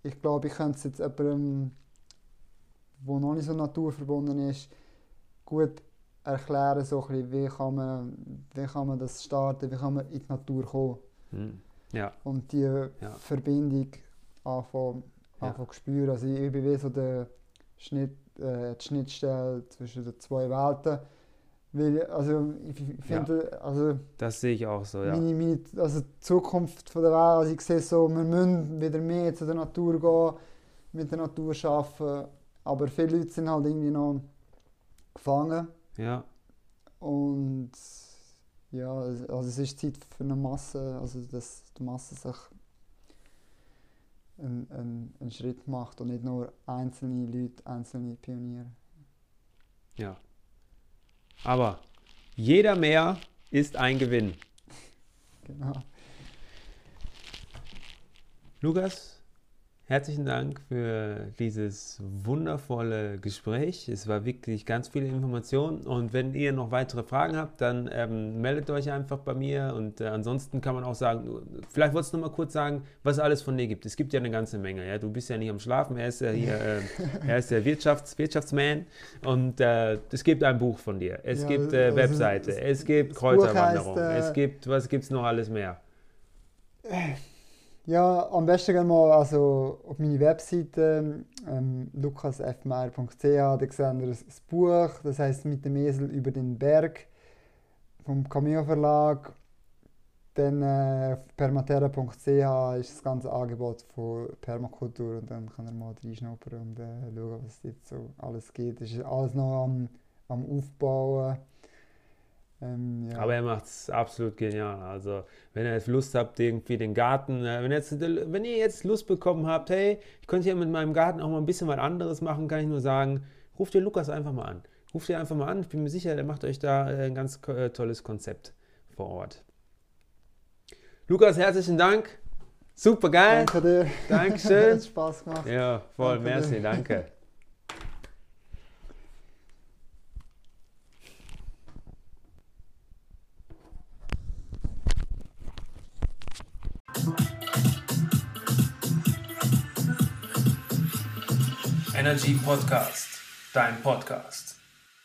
S1: ich glaube, ich könnte es jetzt jemandem, der noch nicht so naturverbunden ist, gut erklären, so ein bisschen, wie, kann man, wie kann man das starten, wie kann man in die Natur kommen
S3: hm. ja,
S1: und die Verbindung anfangen,
S3: Ja.
S1: anfangen zu spüren. Also ich, ich bin wie so der Schnitt, äh, die Schnittstelle zwischen den zwei Welten. Weil, also ich, finde, also
S3: das sehe ich auch so, ja.
S1: meine, meine, also die Zukunft von der Welt, also ich sehe so, wir müssen wieder mehr zu der Natur gehen, mit der Natur arbeiten, aber viele Leute sind halt irgendwie noch gefangen
S3: Ja,
S1: und ja, also es ist Zeit für eine Masse, also dass die Masse sich einen, einen, einen Schritt macht und nicht nur einzelne Leute, einzelne Pioniere.
S3: ja. Aber jeder mehr ist ein Gewinn.
S1: Genau.
S3: Lukas, herzlichen Dank für dieses wundervolle Gespräch. Es war wirklich ganz viele Informationen. Und wenn ihr noch weitere Fragen habt, dann ähm, meldet euch einfach bei mir. Und äh, ansonsten kann man auch sagen, vielleicht wolltest du noch mal kurz sagen, was es alles von dir gibt. Es gibt ja eine ganze Menge. Ja? Du bist ja nicht am Schlafen. Er ist ja hier, äh, er ist der Wirtschafts Wirtschaftsman. Und äh, es gibt ein Buch von dir. Es
S1: Ja,
S3: gibt äh,
S1: also
S3: Webseite.
S1: das-
S3: es gibt Kräuterwanderung.
S1: heißt, äh,
S3: es gibt, was gibt es noch alles mehr?
S1: Ja, am besten gehen wir also auf meine Webseite ähm, lukasfmeier.ch, da seht ihr das Buch, das heißt «Mit dem Esel über den Berg» vom Cameo Verlag. Dann äh, auf permaterra.ch ist das ganze Angebot von Permakultur und dann kann ihr mal reinschnuppern und äh, schauen, was es jetzt so alles geht. Es ist alles noch am, am Aufbauen. Ähm, ja.
S3: Aber er macht es absolut genial. Also, wenn ihr jetzt Lust habt, irgendwie den Garten, äh, wenn, jetzt, wenn ihr jetzt Lust bekommen habt, hey, ich könnte ja mit meinem Garten auch mal ein bisschen was anderes machen, kann ich nur sagen, ruft den Lukas einfach mal an. Ruft ihr einfach mal an, ich bin mir sicher, der macht euch da äh, ein ganz äh, tolles Konzept vor Ort. Lukas, herzlichen Dank. Super geil.
S1: Danke dir.
S3: Dankeschön.
S1: Hat Spaß gemacht.
S3: Ja, voll,
S1: Danke
S3: merci,
S1: dir.
S3: danke.
S2: Energy Podcast, dein Podcast.